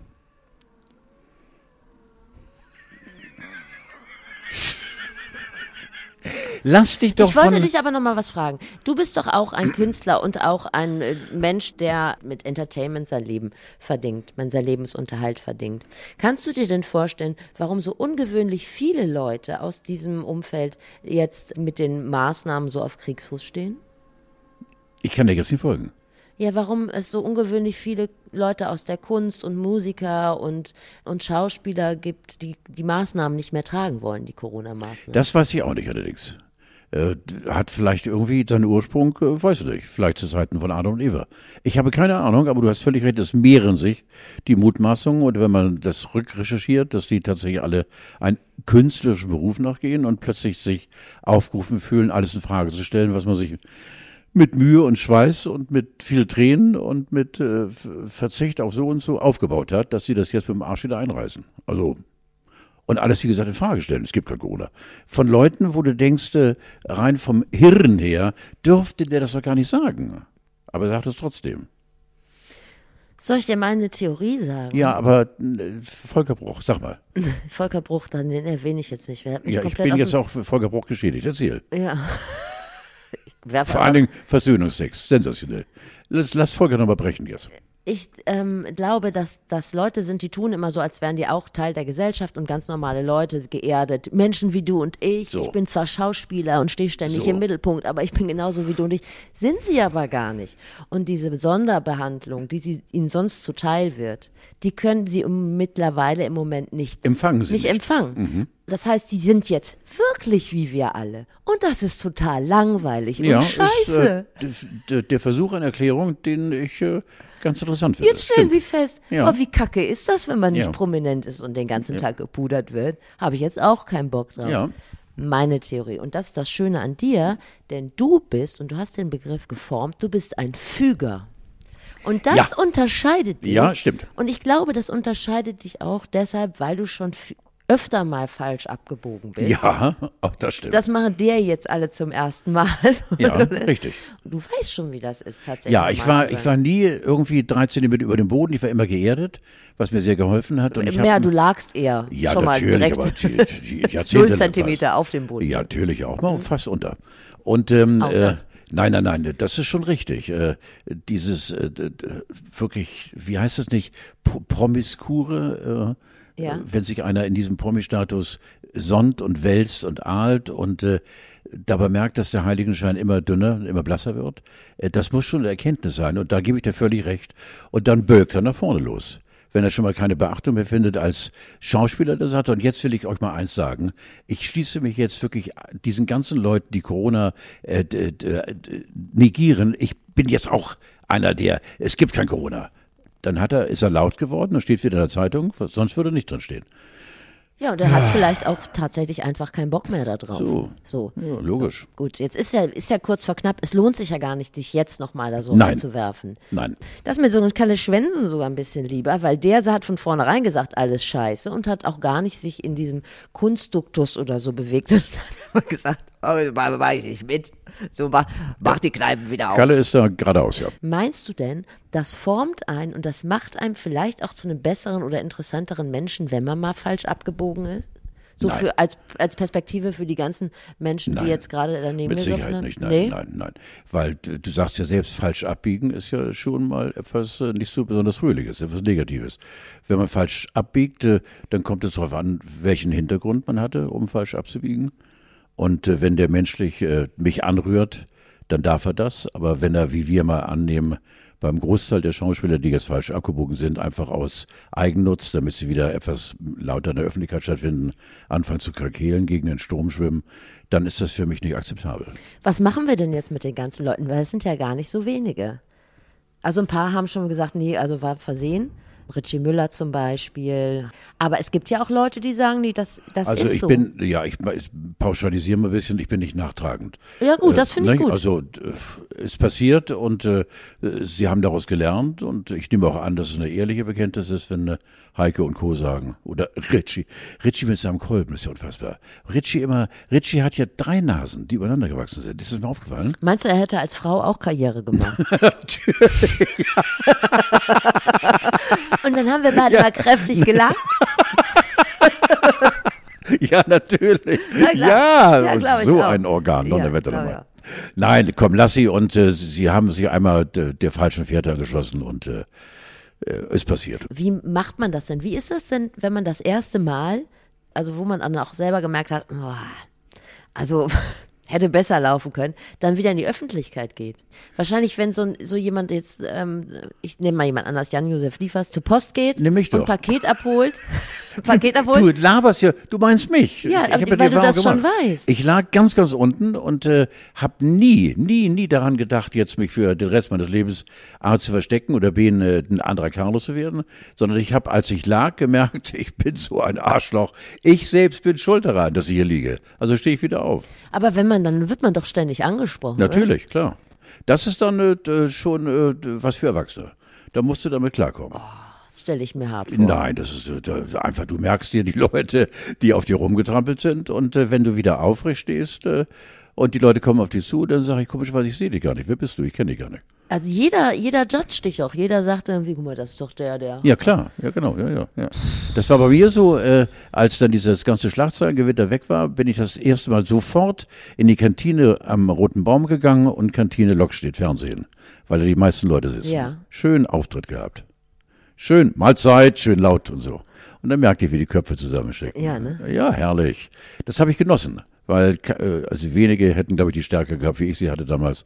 Lass dich doch Ich wollte dich aber noch mal was fragen. Du bist doch auch ein Künstler und auch ein äh, Mensch, der mit Entertainment sein Leben verdingt, man sein Lebensunterhalt verdingt. Kannst du dir denn vorstellen, warum so ungewöhnlich viele Leute aus diesem Umfeld jetzt mit den Maßnahmen so auf Kriegsfuß stehen? Ich kann dir jetzt nicht folgen. Ja, warum es so ungewöhnlich viele Leute aus der Kunst und Musiker und, und Schauspieler gibt, die die Maßnahmen nicht mehr tragen wollen, die Corona-Maßnahmen. Das weiß ich auch nicht allerdings. Äh, hat vielleicht irgendwie seinen Ursprung, äh, weiß ich nicht, vielleicht zu Zeiten von Adam und Eva. Ich habe keine Ahnung, aber du hast völlig recht, es mehren sich die Mutmaßungen und wenn man das rückrecherchiert, dass die tatsächlich alle einen künstlerischen Beruf nachgehen und plötzlich sich aufgerufen fühlen, alles in Frage zu stellen, was man sich mit Mühe und Schweiß und mit viel Tränen und mit äh, Verzicht auf so und so aufgebaut hat, dass sie das jetzt mit dem Arsch wieder einreißen. Also und alles, wie gesagt, in Frage stellen. Es gibt kein Corona. Von Leuten, wo du denkst, äh, rein vom Hirn her, dürfte der das doch gar nicht sagen. Aber er sagt es trotzdem. Soll ich dir meine Theorie sagen? Ja, aber äh, Volker Bruch, sag mal. Volker Bruch, dann den erwähne ich jetzt nicht. Ja, ich bin jetzt auch für Volker Bruch geschädigt. Erzähl. Ja. Vor allen Dingen Versöhnungsex. Sensationell. Lass, lass Volker nochmal brechen jetzt. Ich ähm, glaube, dass das Leute sind, die tun immer so, als wären die auch Teil der Gesellschaft und ganz normale Leute, geerdet. Menschen wie du und ich. So. Ich bin zwar Schauspieler und stehe ständig So. im Mittelpunkt, aber ich bin genauso wie du und ich. Sind sie aber gar nicht. Und diese Sonderbehandlung, die sie, ihnen sonst zuteil wird, die können sie mittlerweile im Moment nicht Empfangen Sie nicht, nicht. empfangen. Das heißt, die sind jetzt wirklich wie wir alle. Und das ist total langweilig und Ja, scheiße. ist äh, d- d- der Versuch einer Erklärung, den ich äh, ganz interessant finde. Jetzt stellen Sie fest, Ja. oh, wie kacke ist das, wenn man nicht Ja. prominent ist und den ganzen Tag gepudert wird? Habe ich jetzt auch keinen Bock drauf. Meine Theorie. Und das ist das Schöne an dir, denn du bist, und du hast den Begriff geformt, du bist ein Füger. Und das Ja. unterscheidet dich. Ja, stimmt. Und ich glaube, das unterscheidet dich auch deshalb, weil du schon öfter mal falsch abgebogen bist. Ja, auch das stimmt. Das machen der jetzt alle zum ersten Mal. ja, richtig. Du weißt schon, wie das ist tatsächlich. Ja, ich war, ich war nie irgendwie drei Zentimeter über dem Boden. Ich war immer geerdet, was mir sehr geholfen hat. Und ich Mehr, du lagst eher ja, schon mal direkt aber null Zentimeter auf dem Boden. Ja, natürlich auch mal fast unter. Und ähm, äh, nein, nein, nein, das ist schon richtig. Äh, dieses äh, wirklich, wie heißt es nicht, Pro- Promiskure, äh, Ja. äh, wenn sich einer in diesem Promi-Status sonnt und wälzt und ahlt und äh, dabei merkt, dass der Heiligenschein immer dünner, immer blasser wird. Äh, das muss schon eine Erkenntnis sein und da gebe ich dir völlig recht. Und dann bögt er nach vorne los. Wenn er schon mal keine Beachtung mehr findet als Schauspieler, der sagt, und jetzt will ich euch mal eins sagen. Ich schließe mich jetzt wirklich diesen ganzen Leuten, die Corona äh, d- negieren. Ich bin jetzt auch einer, der, es gibt kein Corona. Dann hat er, ist er laut geworden und steht wieder in der Zeitung, sonst würde er nicht drin stehen. Ja, und er hat vielleicht auch tatsächlich einfach keinen Bock mehr da drauf. So. so. Ja, logisch. Gut, jetzt ist ja, ist ja kurz vor knapp. Es lohnt sich ja gar nicht, dich jetzt nochmal da so Nein. reinzuwerfen. Nein. Das ist mir so ein Kalle Schwensen sogar ein bisschen lieber, weil der hat von vornherein gesagt, alles scheiße und hat auch gar nicht sich in diesem Kunstduktus oder so bewegt, sondern hat immer gesagt, mach, mach ich nicht mit. So, mach, mach die Kneipen wieder auf. Kalle ist da geradeaus, ja. Meinst du denn, das formt einen und das macht einem vielleicht auch zu einem besseren oder interessanteren Menschen, wenn man mal falsch abgebogen ist? So Nein. für als, als Perspektive für die ganzen Menschen, Nein. die jetzt gerade daneben Mit Sicherheit nicht, nein, nee? nein, nein. Weil du, sagst ja selbst, falsch abbiegen ist ja schon mal etwas äh, nicht so besonders Fröhliches, etwas Negatives. Wenn man falsch abbiegt, dann kommt es darauf an, welchen Hintergrund man hatte, um falsch abzubiegen. Und äh, wenn der menschlich äh, mich anrührt, dann darf er das. Aber wenn er, wie wir mal annehmen, beim Großteil der Schauspieler, die jetzt falsch abgebogen sind, einfach aus Eigennutz, damit sie wieder etwas lauter in der Öffentlichkeit stattfinden, anfangen zu krakeelen, gegen den Strom schwimmen, dann ist das für mich nicht akzeptabel. Was machen wir denn jetzt mit den ganzen Leuten? Weil es sind ja gar nicht so wenige. Also ein paar haben schon gesagt, nee, also war versehen. Richie Müller zum Beispiel. Aber es gibt ja auch Leute, die sagen, nee, das, das Also ist ich so. bin, ja, ich, ich pauschalisiere mal ein bisschen, ich bin nicht nachtragend. Ja, gut, das finde ich ne? gut. Also äh, ist passiert und äh, sie haben daraus gelernt und ich nehme auch an, dass es eine ehrliche Bekenntnis ist, wenn äh, Heike und Co. sagen. Oder Richie. Richie mit seinem Kolben ist ja unfassbar. Richie immer, Richie hat ja drei Nasen, die übereinander gewachsen sind. Ist das mir aufgefallen? Meinst du, er hätte als Frau auch Karriere gemacht? Und dann haben wir beide mal kräftig gelacht. Ja, natürlich. Ja, ja, ja so ein Organ, Donnerwetter ja, nochmal. Nein, komm, lass sie und äh, sie haben sich einmal der falschen Fährte angeschlossen und äh, äh, ist passiert. Wie macht man das denn? Wie ist das denn, wenn man das erste Mal, also wo man dann auch selber gemerkt hat, oh, also hätte besser laufen können, dann wieder in die Öffentlichkeit geht. Wahrscheinlich, wenn so, so jemand jetzt, ähm, ich nehme mal jemand anders, Jan-Josef Liefers, zur Post geht und doch. Paket abholt. Paket abholt. Du laberst ja, du meinst mich. Ja, ich, aber, weil du das gemacht. schon weißt. Ich lag ganz, ganz unten und äh, habe nie, nie, nie daran gedacht, jetzt mich für den Rest meines Lebens A zu verstecken oder B ein, äh, ein anderer Carlos zu werden, sondern ich habe, als ich lag, gemerkt, ich bin so ein Arschloch. Ich selbst bin schuld daran, dass ich hier liege. Also stehe ich wieder auf. Aber wenn man, dann wird man doch ständig angesprochen. Natürlich, oder? klar. Das ist dann äh, schon äh, was für Erwachsene. Da musst du damit klarkommen. Oh stelle ich mir hart vor. Nein, das ist äh, einfach, du merkst dir die Leute, die auf dir rumgetrampelt sind und äh, wenn du wieder aufrecht stehst äh, und die Leute kommen auf dich zu, dann sage ich komischerweise, ich sehe dich gar nicht. Wer bist du? Ich kenne dich gar nicht. Also jeder, jeder judge dich auch. Jeder sagt irgendwie, guck mal, das ist doch der, der. Ja, klar. Ja, genau. Ja, ja, ja. Das war bei mir so, äh, als dann dieses ganze Schlagzeilengewitter weg war, bin ich das erste Mal sofort in die Kantine am Roten Baum gegangen und Kantine Lok steht Fernsehen, weil da die meisten Leute sitzen. Ja. Schön Auftritt gehabt. Schön, Mahlzeit, schön laut und so. Und dann merkt ihr, wie die Köpfe zusammenstecken. Ja, ne? Ja, herrlich. Das habe ich genossen, weil äh, also wenige hätten, glaube ich, die Stärke gehabt, wie ich sie hatte damals.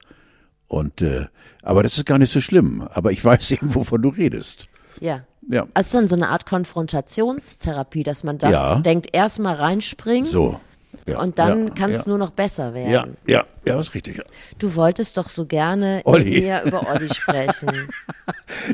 Und äh, aber das ist gar nicht so schlimm. Aber ich weiß eben, wovon du redest. Ja. Ja. Also dann so eine Art Konfrontationstherapie, dass man da Ja. denkt, erstmal reinspringen So. Ja, und dann kann es nur noch besser werden. Ja, ja, ja, ist richtig. Du wolltest doch so gerne Olli. mehr über Olli sprechen.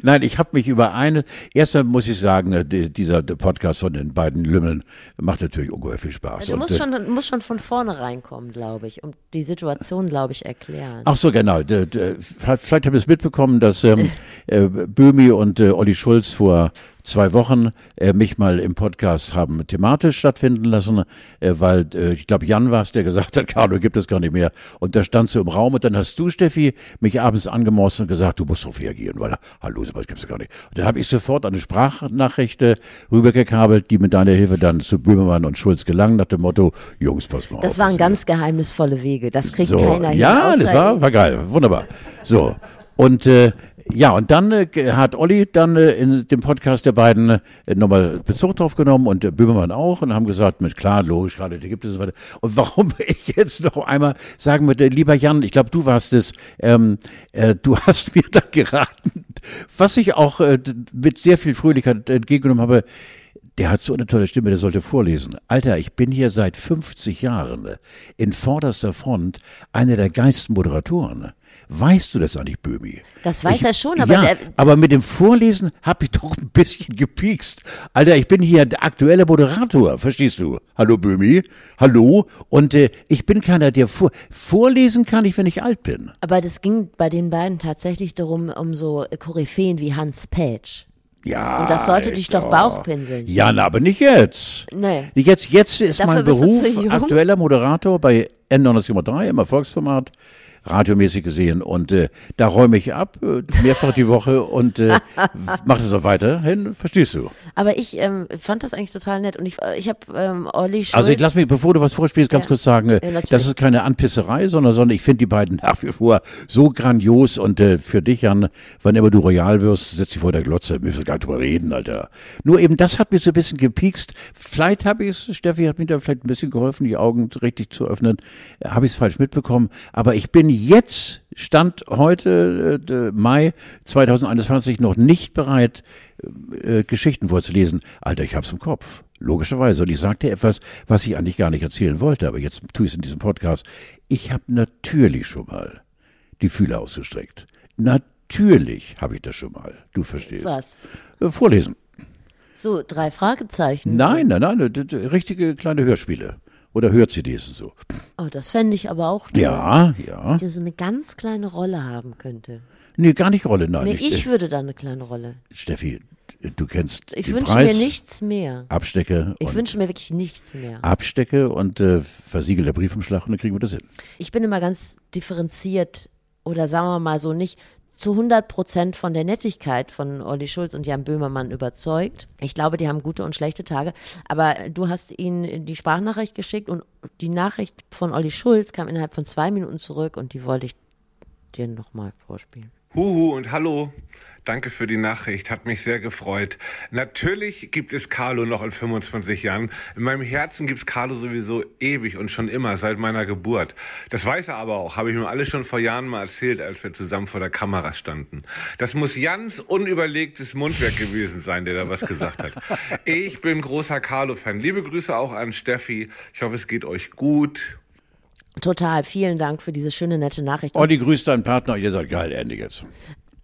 Nein, ich habe mich über eine. Erstmal muss ich sagen, die- dieser Podcast von den beiden Lümmeln macht natürlich ungeheuer viel Spaß. Du Und, musst äh, schon, du musst schon von vorne reinkommen, glaube ich, und die Situation, glaube ich, erklären. Ach so, genau. Vielleicht habt ihr es mitbekommen, dass ähm, äh, Böhmi und äh, Olli Schulz vor zwei Wochen äh, mich mal im Podcast haben thematisch stattfinden lassen, äh, weil äh, ich glaube Jan war es, der gesagt hat, Carlo gibt es gar nicht mehr. Und da stand so im Raum und dann hast du, Steffi, mich abends angemorst und gesagt, du musst drauf reagieren, weil hallo, sowas gibt's ja gar nicht. Und dann habe ich sofort eine Sprachnachricht rübergekabelt, die mit deiner Hilfe dann zu Böhmermann und Schulz gelang, nach dem Motto, Jungs, pass mal auf. Das waren ganz geheimnisvolle Wege. Das kriegt so, keiner hin. ja, das war, war geil, wunderbar. So und äh, ja, und dann äh, hat Olli dann äh, in dem Podcast der beiden äh, nochmal Bezug drauf genommen und äh, Böhmermann auch und haben gesagt, mit klar, logisch, gerade die gibt es und so weiter. Und warum ich jetzt noch einmal sagen würde, lieber Jan, ich glaube, du warst es, ähm, äh, du hast mir da geraten, was ich auch äh, mit sehr viel Fröhlichkeit entgegengenommen habe, der hat so eine tolle Stimme, der sollte vorlesen. Alter, ich bin hier seit 50 Jahren in vorderster Front einer der geilsten Moderatoren. Weißt du das eigentlich, Böhmi? Das weiß ich, er schon, aber ja, der- aber mit dem Vorlesen hab ich doch ein bisschen gepiekst. Alter, ich bin hier der aktuelle Moderator, verstehst du? Hallo Böhmi, hallo. Und äh, ich bin keiner, der vor vorlesen kann ich, wenn ich alt bin. Aber das ging bei den beiden tatsächlich darum, um so Koryphäen wie Hans Petsch. Ja. Und das sollte dich doch Alter. Bauchpinseln. Ja, na, aber nicht jetzt. Nee. Jetzt, jetzt ist Dafür mein Beruf aktueller Moderator bei N93,3 im Erfolgsformat, radiomäßig gesehen. Und äh, da räume ich ab, äh, mehrfach die Woche und äh, mache das auch weiterhin, verstehst du? Aber ich ähm, fand das eigentlich total nett. Und ich, äh, ich habe ähm, Olli Schulz. Also ich lass mich, bevor du was vorspielst, ganz Ja. kurz sagen, äh, Ja, das ist keine Anpisserei, sondern, sondern ich finde die beiden nach wie vor so grandios und äh, für dich, Jan, wann immer du royal wirst, setz dich vor der Glotze, müssen wir gar nicht drüber reden, Alter. Nur eben, das hat mich so ein bisschen gepiekst. Vielleicht habe ich es, Steffi hat mir da vielleicht ein bisschen geholfen, die Augen richtig zu öffnen, äh, habe ich es falsch mitbekommen, aber ich bin jetzt, Stand heute, äh, Mai 2021, noch nicht bereit, äh, Geschichten vorzulesen. Alter, ich hab's im Kopf. Logischerweise. Und ich sagte etwas, was ich eigentlich gar nicht erzählen wollte, aber jetzt tue ich es in diesem Podcast. Ich habe natürlich schon mal die Fühler ausgestreckt. Natürlich habe ich das schon mal. Du verstehst. Was? Äh, Vorlesen. So, drei Fragezeichen. Nein, nein, nein, richtige kleine Hörspiele. Oder Hör-CDs und so. Oh, das fände ich aber auch toll. Ja, ja. Dass ich so eine ganz kleine Rolle haben könnte. Nee, gar nicht Rolle, nein. Nee, nicht, ich würde da eine kleine Rolle. äh, Steffi, du kennst Ich wünsche Preis, mir nichts mehr. Abstecke Ich wünsche mir wirklich nichts mehr. Abstecke und äh, versiegelte Briefumschlag und dann kriegen wir das hin. Ich bin immer ganz differenziert oder sagen wir mal so nicht zu 100 Prozent von der Nettigkeit von Olli Schulz und Jan Böhmermann überzeugt. Ich glaube, die haben gute und schlechte Tage. Aber du hast ihnen die Sprachnachricht geschickt und die Nachricht von Olli Schulz kam innerhalb von zwei Minuten zurück und die wollte ich dir nochmal vorspielen. Huhu und hallo. Danke für die Nachricht, hat mich sehr gefreut. Natürlich gibt es Carlo noch in 25 Jahren. In meinem Herzen gibt es Carlo sowieso ewig und schon immer, seit meiner Geburt. Das weiß er aber auch, habe ich mir alles schon vor Jahren mal erzählt, als wir zusammen vor der Kamera standen. Das muss Jans unüberlegtes Mundwerk gewesen sein, der da was gesagt hat. Ich bin großer Carlo-Fan. Liebe Grüße auch an Steffi. Ich hoffe, es geht euch gut. Total, vielen Dank für diese schöne, nette Nachricht. Oh, die grüßt deinen Partner, ihr seid geil, Andy jetzt.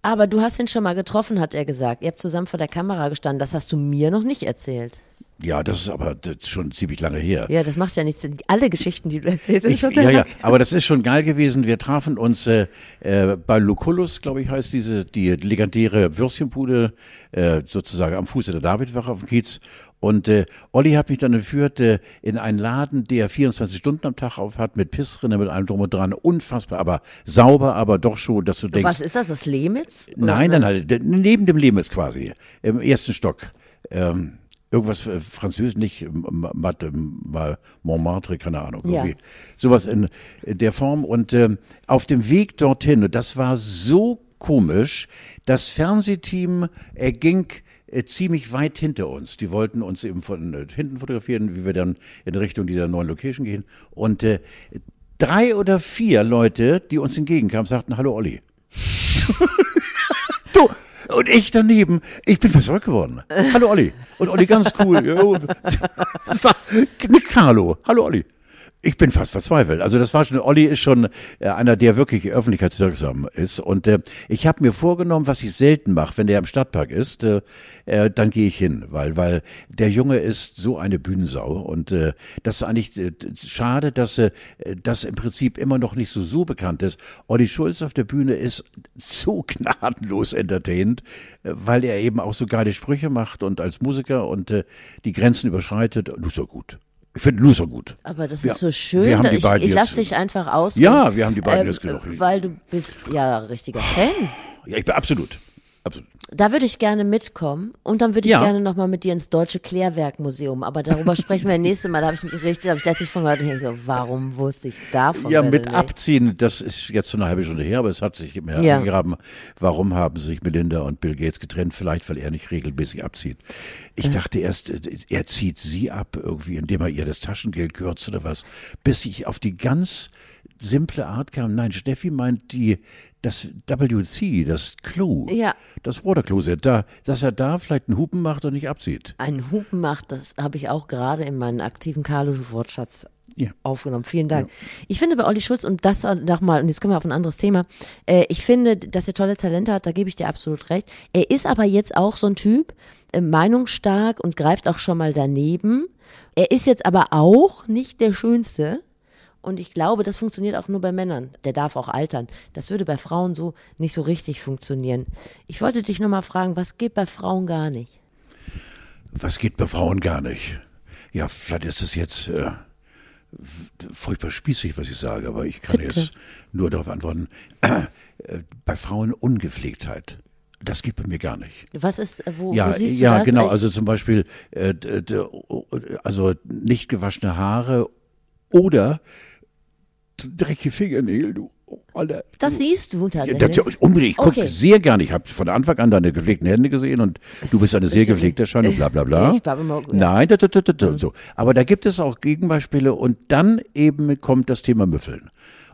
Aber du hast ihn schon mal getroffen, hat er gesagt. Ihr habt zusammen vor der Kamera gestanden. Das hast du mir noch nicht erzählt. Ja, das ist aber das ist schon ziemlich lange her. Ja, das macht ja nichts. Alle Geschichten, die du erzählst, sind Ich, schon ja, ja, aber das ist schon geil gewesen. Wir trafen uns äh, äh, bei Lucullus, glaube ich, heißt diese, die legendäre Würstchenbude, äh, sozusagen am Fuße der Davidwache auf dem Kiez. Und äh, Olli hat mich dann geführt äh, in einen Laden, der 24 Stunden am Tag auf hat, mit Pissrinne, mit allem drum und dran. Unfassbar, aber sauber, aber doch schon, dass du denkst. Was ist das, das Lemitz? Nein, nein, nein, neben dem Lemitz quasi, im ersten Stock. Ähm, irgendwas äh, Französisch, nicht ähm, Mat, mal Montmartre, keine Ahnung. Ja. Irgendwie. Sowas in der Form. Und ähm, auf dem Weg dorthin, und das war so komisch, das Fernsehteam äh, ging äh, ziemlich weit hinter uns. Die wollten uns eben von äh, hinten fotografieren, wie wir dann in Richtung dieser neuen Location gehen. Und äh, drei oder vier Leute, die uns entgegenkamen, sagten, hallo Olli. du, und ich daneben, ich bin verrückt geworden. Hallo Olli. Und Olli ganz cool. Das war mit Carlo. Hallo Olli. Ich bin fast verzweifelt. Also das war schon, Olli ist schon äh, einer, der wirklich öffentlichkeitswirksam ist. Und äh, ich habe mir vorgenommen, was ich selten mache, wenn der im Stadtpark ist, äh, äh, dann gehe ich hin, weil weil der Junge ist so eine Bühnensau und äh, das ist eigentlich äh, schade, dass äh, das im Prinzip immer noch nicht so so bekannt ist. Olli Schulz auf der Bühne ist so gnadenlos entertained, äh, weil er eben auch so geile Sprüche macht und als Musiker und äh, die Grenzen überschreitet. Nur so gut. Ich finde so gut. Aber das Wir- ist so schön. wir haben die ich beiden ich lass jetzt- dich einfach aus. Ja, wir haben die beiden jetzt genug. Weil du bist ja richtiger Fan. Ja, ich bin absolut. Absolut. Da würde ich gerne mitkommen und dann würde ich Ja. gerne nochmal mit dir ins Deutsche Klärwerkmuseum. Aber darüber sprechen wir nächstes Mal. Da habe ich mich richtig, habe ich letztlich von gehört und denke so, warum wusste ich davon? Ja, mit abziehen, das ist jetzt so eine halbe Stunde her, aber es hat sich immer Ja. angegraben. Warum haben sich Melinda und Bill Gates getrennt? Vielleicht, weil er nicht regelmäßig abzieht. Ich dachte erst, äh, er zieht sie ab irgendwie, indem er ihr das Taschengeld kürzt oder was, bis ich auf die ganz simple Art kam. Nein, Steffi meint die, das WC, das Klo, Ja. das Watercloset, da, dass er da vielleicht einen Hupen macht und nicht abzieht. Ein Hupen macht, das habe ich auch gerade in meinen aktiven Carlo-Wortschatz Ja. aufgenommen. Vielen Dank. Ich finde bei Olli Schulz, und das nochmal, und jetzt kommen wir auf ein anderes Thema, äh, ich finde, dass er tolle Talente hat, da gebe ich dir absolut recht. Er ist aber jetzt auch so ein Typ, äh, meinungsstark und greift auch schon mal daneben. Er ist jetzt aber auch nicht der Schönste. Und ich glaube, das funktioniert auch nur bei Männern. Der darf auch altern. Das würde bei Frauen so nicht so richtig funktionieren. Ich wollte dich nochmal fragen, was geht bei Frauen gar nicht? Was geht bei Frauen gar nicht? Ja, vielleicht ist es jetzt äh, furchtbar spießig, was ich sage, aber ich kann Bitte. jetzt nur darauf antworten. Äh, bei Frauen Ungepflegtheit. Das geht bei mir gar nicht. Was ist, äh, wo, Ja, wo siehst du ja, das? genau. Als- Also zum Beispiel, äh, also nicht gewaschene Haare oder dreckige Fingernägel. Du, oh, Alter. das siehst du Ja, tatsächlich. das, unbedingt. Ich gucke Okay. sehr gerne. Ich habe von Anfang an deine gepflegten Hände gesehen und du bist eine sehr gepflegte Erscheinung, bla bla bla. Ich immer- ja. Nein, da, da, da, da, da, so. Aber da gibt es auch Gegenbeispiele und dann eben kommt das Thema Müffeln.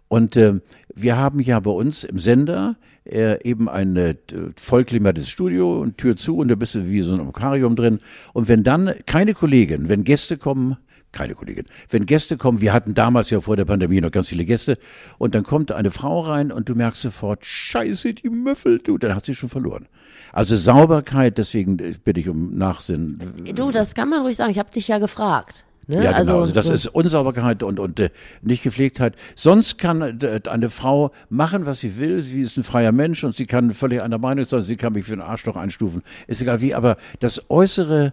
Und äh, wir haben ja bei uns im Sender äh, eben ein äh, vollklimatisches Studio und Tür zu und da bist du wie so ein Aquarium drin. Und wenn dann keine Kollegin, wenn Gäste kommen, keine Kollegin. Wenn Gäste kommen, wir hatten damals ja vor der Pandemie noch ganz viele Gäste, und dann kommt eine Frau rein und du merkst sofort, scheiße, die müffelt, du, dann hast du schon verloren. Also Sauberkeit, deswegen äh, bitte ich um Nachsinn. Du, das kann man ruhig sagen. Ich habe dich ja gefragt. Ne? Ja, genau. Also, das so- ist Unsauberkeit und, und äh, Nichtgepflegtheit. Sonst kann äh, eine Frau machen, was sie will. Sie ist ein freier Mensch und sie kann völlig anderer Meinung sein. Sie kann mich für einen Arschloch einstufen. Ist egal wie. Aber das Äußere,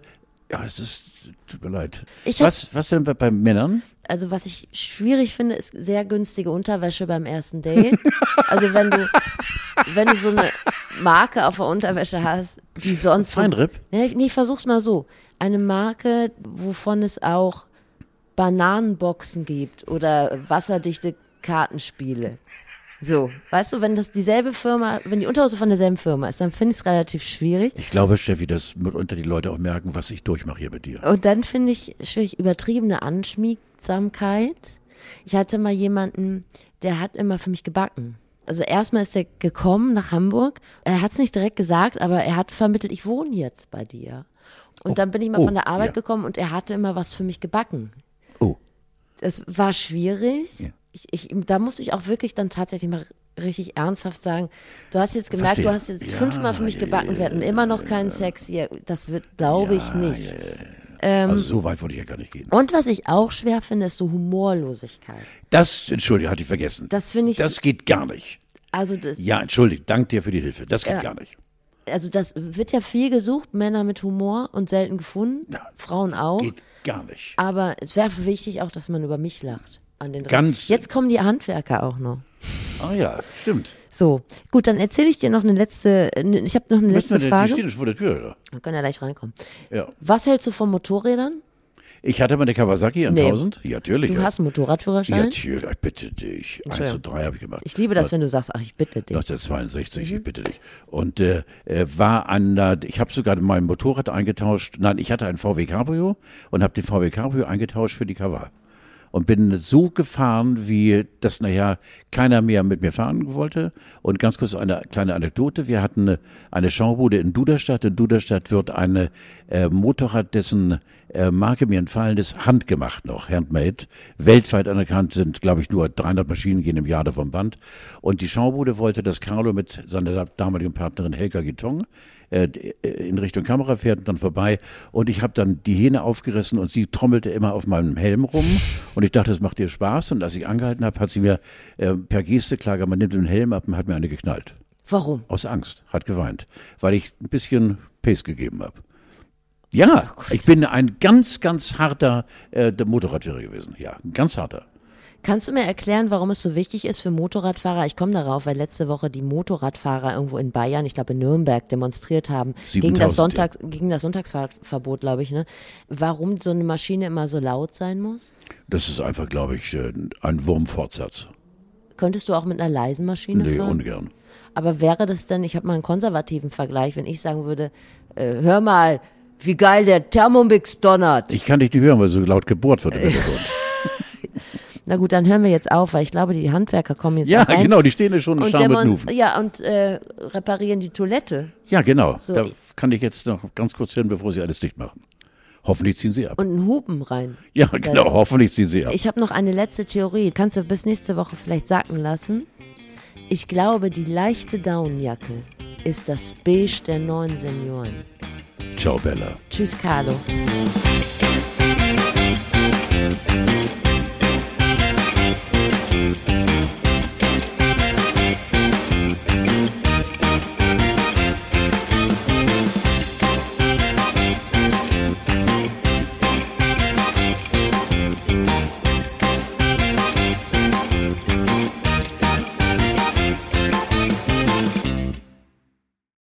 ja, es ist, tut mir leid. Ich hab- was, was denn bei, bei Männern? Also was ich schwierig finde, ist sehr günstige Unterwäsche beim ersten Date. Also wenn du, wenn du so eine Marke auf der Unterwäsche hast, die sonst. So, Feinripp? nee, nee, versuch's mal so. Eine Marke, wovon es auch Bananenboxen gibt oder wasserdichte Kartenspiele. So, weißt du, wenn das dieselbe Firma, wenn die Unterhose von derselben Firma ist, dann finde ich es relativ schwierig. Ich glaube, Steffi, dass mitunter die Leute auch merken, was ich durchmache hier mit dir. Und dann finde ich schwierig übertriebene Anschmiegsamkeit. Ich hatte mal jemanden, der hat immer für mich gebacken. Also erstmal ist er gekommen nach Hamburg. Er hat es nicht direkt gesagt, aber er hat vermittelt, ich wohne jetzt bei dir. Und Oh. dann bin ich mal Oh, von der Arbeit ja. gekommen und er hatte immer was für mich gebacken. Oh, Es war schwierig. Ja. Ich, ich, da musste ich auch wirklich dann tatsächlich mal richtig ernsthaft sagen, du hast jetzt gemerkt, Verstehe. du hast jetzt Ja, fünfmal für mich gebacken, ja, wir hatten immer noch keinen Sex hier. Das wird, glaube ich, Ja, nicht. also so weit wollte ich ja gar nicht gehen. Und was ich auch schwer finde, ist so Humorlosigkeit. Das, Entschuldigung, hatte ich vergessen. Das finde ich, Das geht gar nicht. also das, Ja, entschuldigt, dank dir für die Hilfe. Das geht gar nicht. also das wird ja viel gesucht, Männer mit Humor und selten gefunden, Ja. Frauen auch. Geht gar nicht. Aber es wäre wichtig auch, dass man über mich lacht. An den Ganz- Jetzt kommen die Handwerker auch noch. Ah ja, stimmt. So, gut, dann erzähle ich dir noch eine letzte, ich habe noch eine Müssen letzte wir denn, die Frage. stehen schon vor der Tür, oder? Wir können ja gleich reinkommen. Ja. Was hältst du von Motorrädern? Ich hatte mal eine Kawasaki 1000. Ja, natürlich. Du ja. hast einen Motorradführerschein? Ja, natürlich, ich bitte dich. 1 zu 3 habe ich gemacht. Ich liebe das, wenn du sagst, ach, ich bitte dich. 1962, Mhm. ich bitte dich. Und äh, äh, war an der, ich habe sogar mein Motorrad eingetauscht. Nein, ich hatte ein VW Cabrio und habe den VW Cabrio eingetauscht für die Kaval. Und bin so gefahren, wie das nachher keiner mehr mit mir fahren wollte. Und ganz kurz eine kleine Anekdote. Wir hatten eine, eine Schaubude in Duderstadt. In Duderstadt wird eine äh, Motorrad, dessen äh, Marke mir entfallen ist, handgemacht noch, handmade. Weltweit anerkannt sind, glaube ich, nur 300 Maschinen gehen im Jahr davon Band. Und die Schaubude wollte, dass Carlo mit seiner damaligen Partnerin Helga Gitton äh, in Richtung Kamera fährt und dann vorbei. Und ich habe dann die Hähne aufgerissen und sie trommelte immer auf meinem Helm rum. Und ich dachte, das macht ihr Spaß. Und als ich angehalten habe, hat sie mir äh, per Geste klar, man nimmt den Helm ab und hat mir eine geknallt. Warum? Aus Angst, hat geweint, weil ich ein bisschen Pace gegeben habe. Ja, ich bin ein ganz, ganz harter äh, der Motorradfahrer gewesen. Ja, ein ganz harter. Kannst du mir erklären, warum es so wichtig ist für Motorradfahrer? Ich komme darauf, weil letzte Woche die Motorradfahrer irgendwo in Bayern, ich glaube in Nürnberg, demonstriert haben gegen 7000, das, Sonntags, gegen das Sonntagsfahrtverbot, glaube ich. Ne? Warum so eine Maschine immer so laut sein muss? Das ist einfach, glaube ich, äh, ein Wurmfortsatz. Könntest du auch mit einer leisen Maschine Nee, fahren? ungern. Aber wäre das denn, ich habe mal einen konservativen Vergleich, wenn ich sagen würde, äh, hör mal, wie geil der Thermomix donnert. Ich kann dich nicht hören, weil so laut gebohrt wird im Hintergrund. Na gut, dann hören wir jetzt auf, weil ich glaube, die Handwerker kommen jetzt Ja, rein. genau, die stehen ja schon und Nuven. ja, und äh, reparieren die Toilette. Ja, genau. So. Da kann ich jetzt noch ganz kurz hin, bevor sie alles dicht machen. Hoffentlich ziehen sie ab. Und einen Hupen rein. ja, genau, hoffentlich ziehen sie ab. Ich habe noch eine letzte Theorie. Kannst du bis nächste Woche vielleicht sacken lassen? Ich glaube, die leichte Daunenjacke ist das Beige der neuen Senioren. Ciao, Bella. Tschüss, Carlo.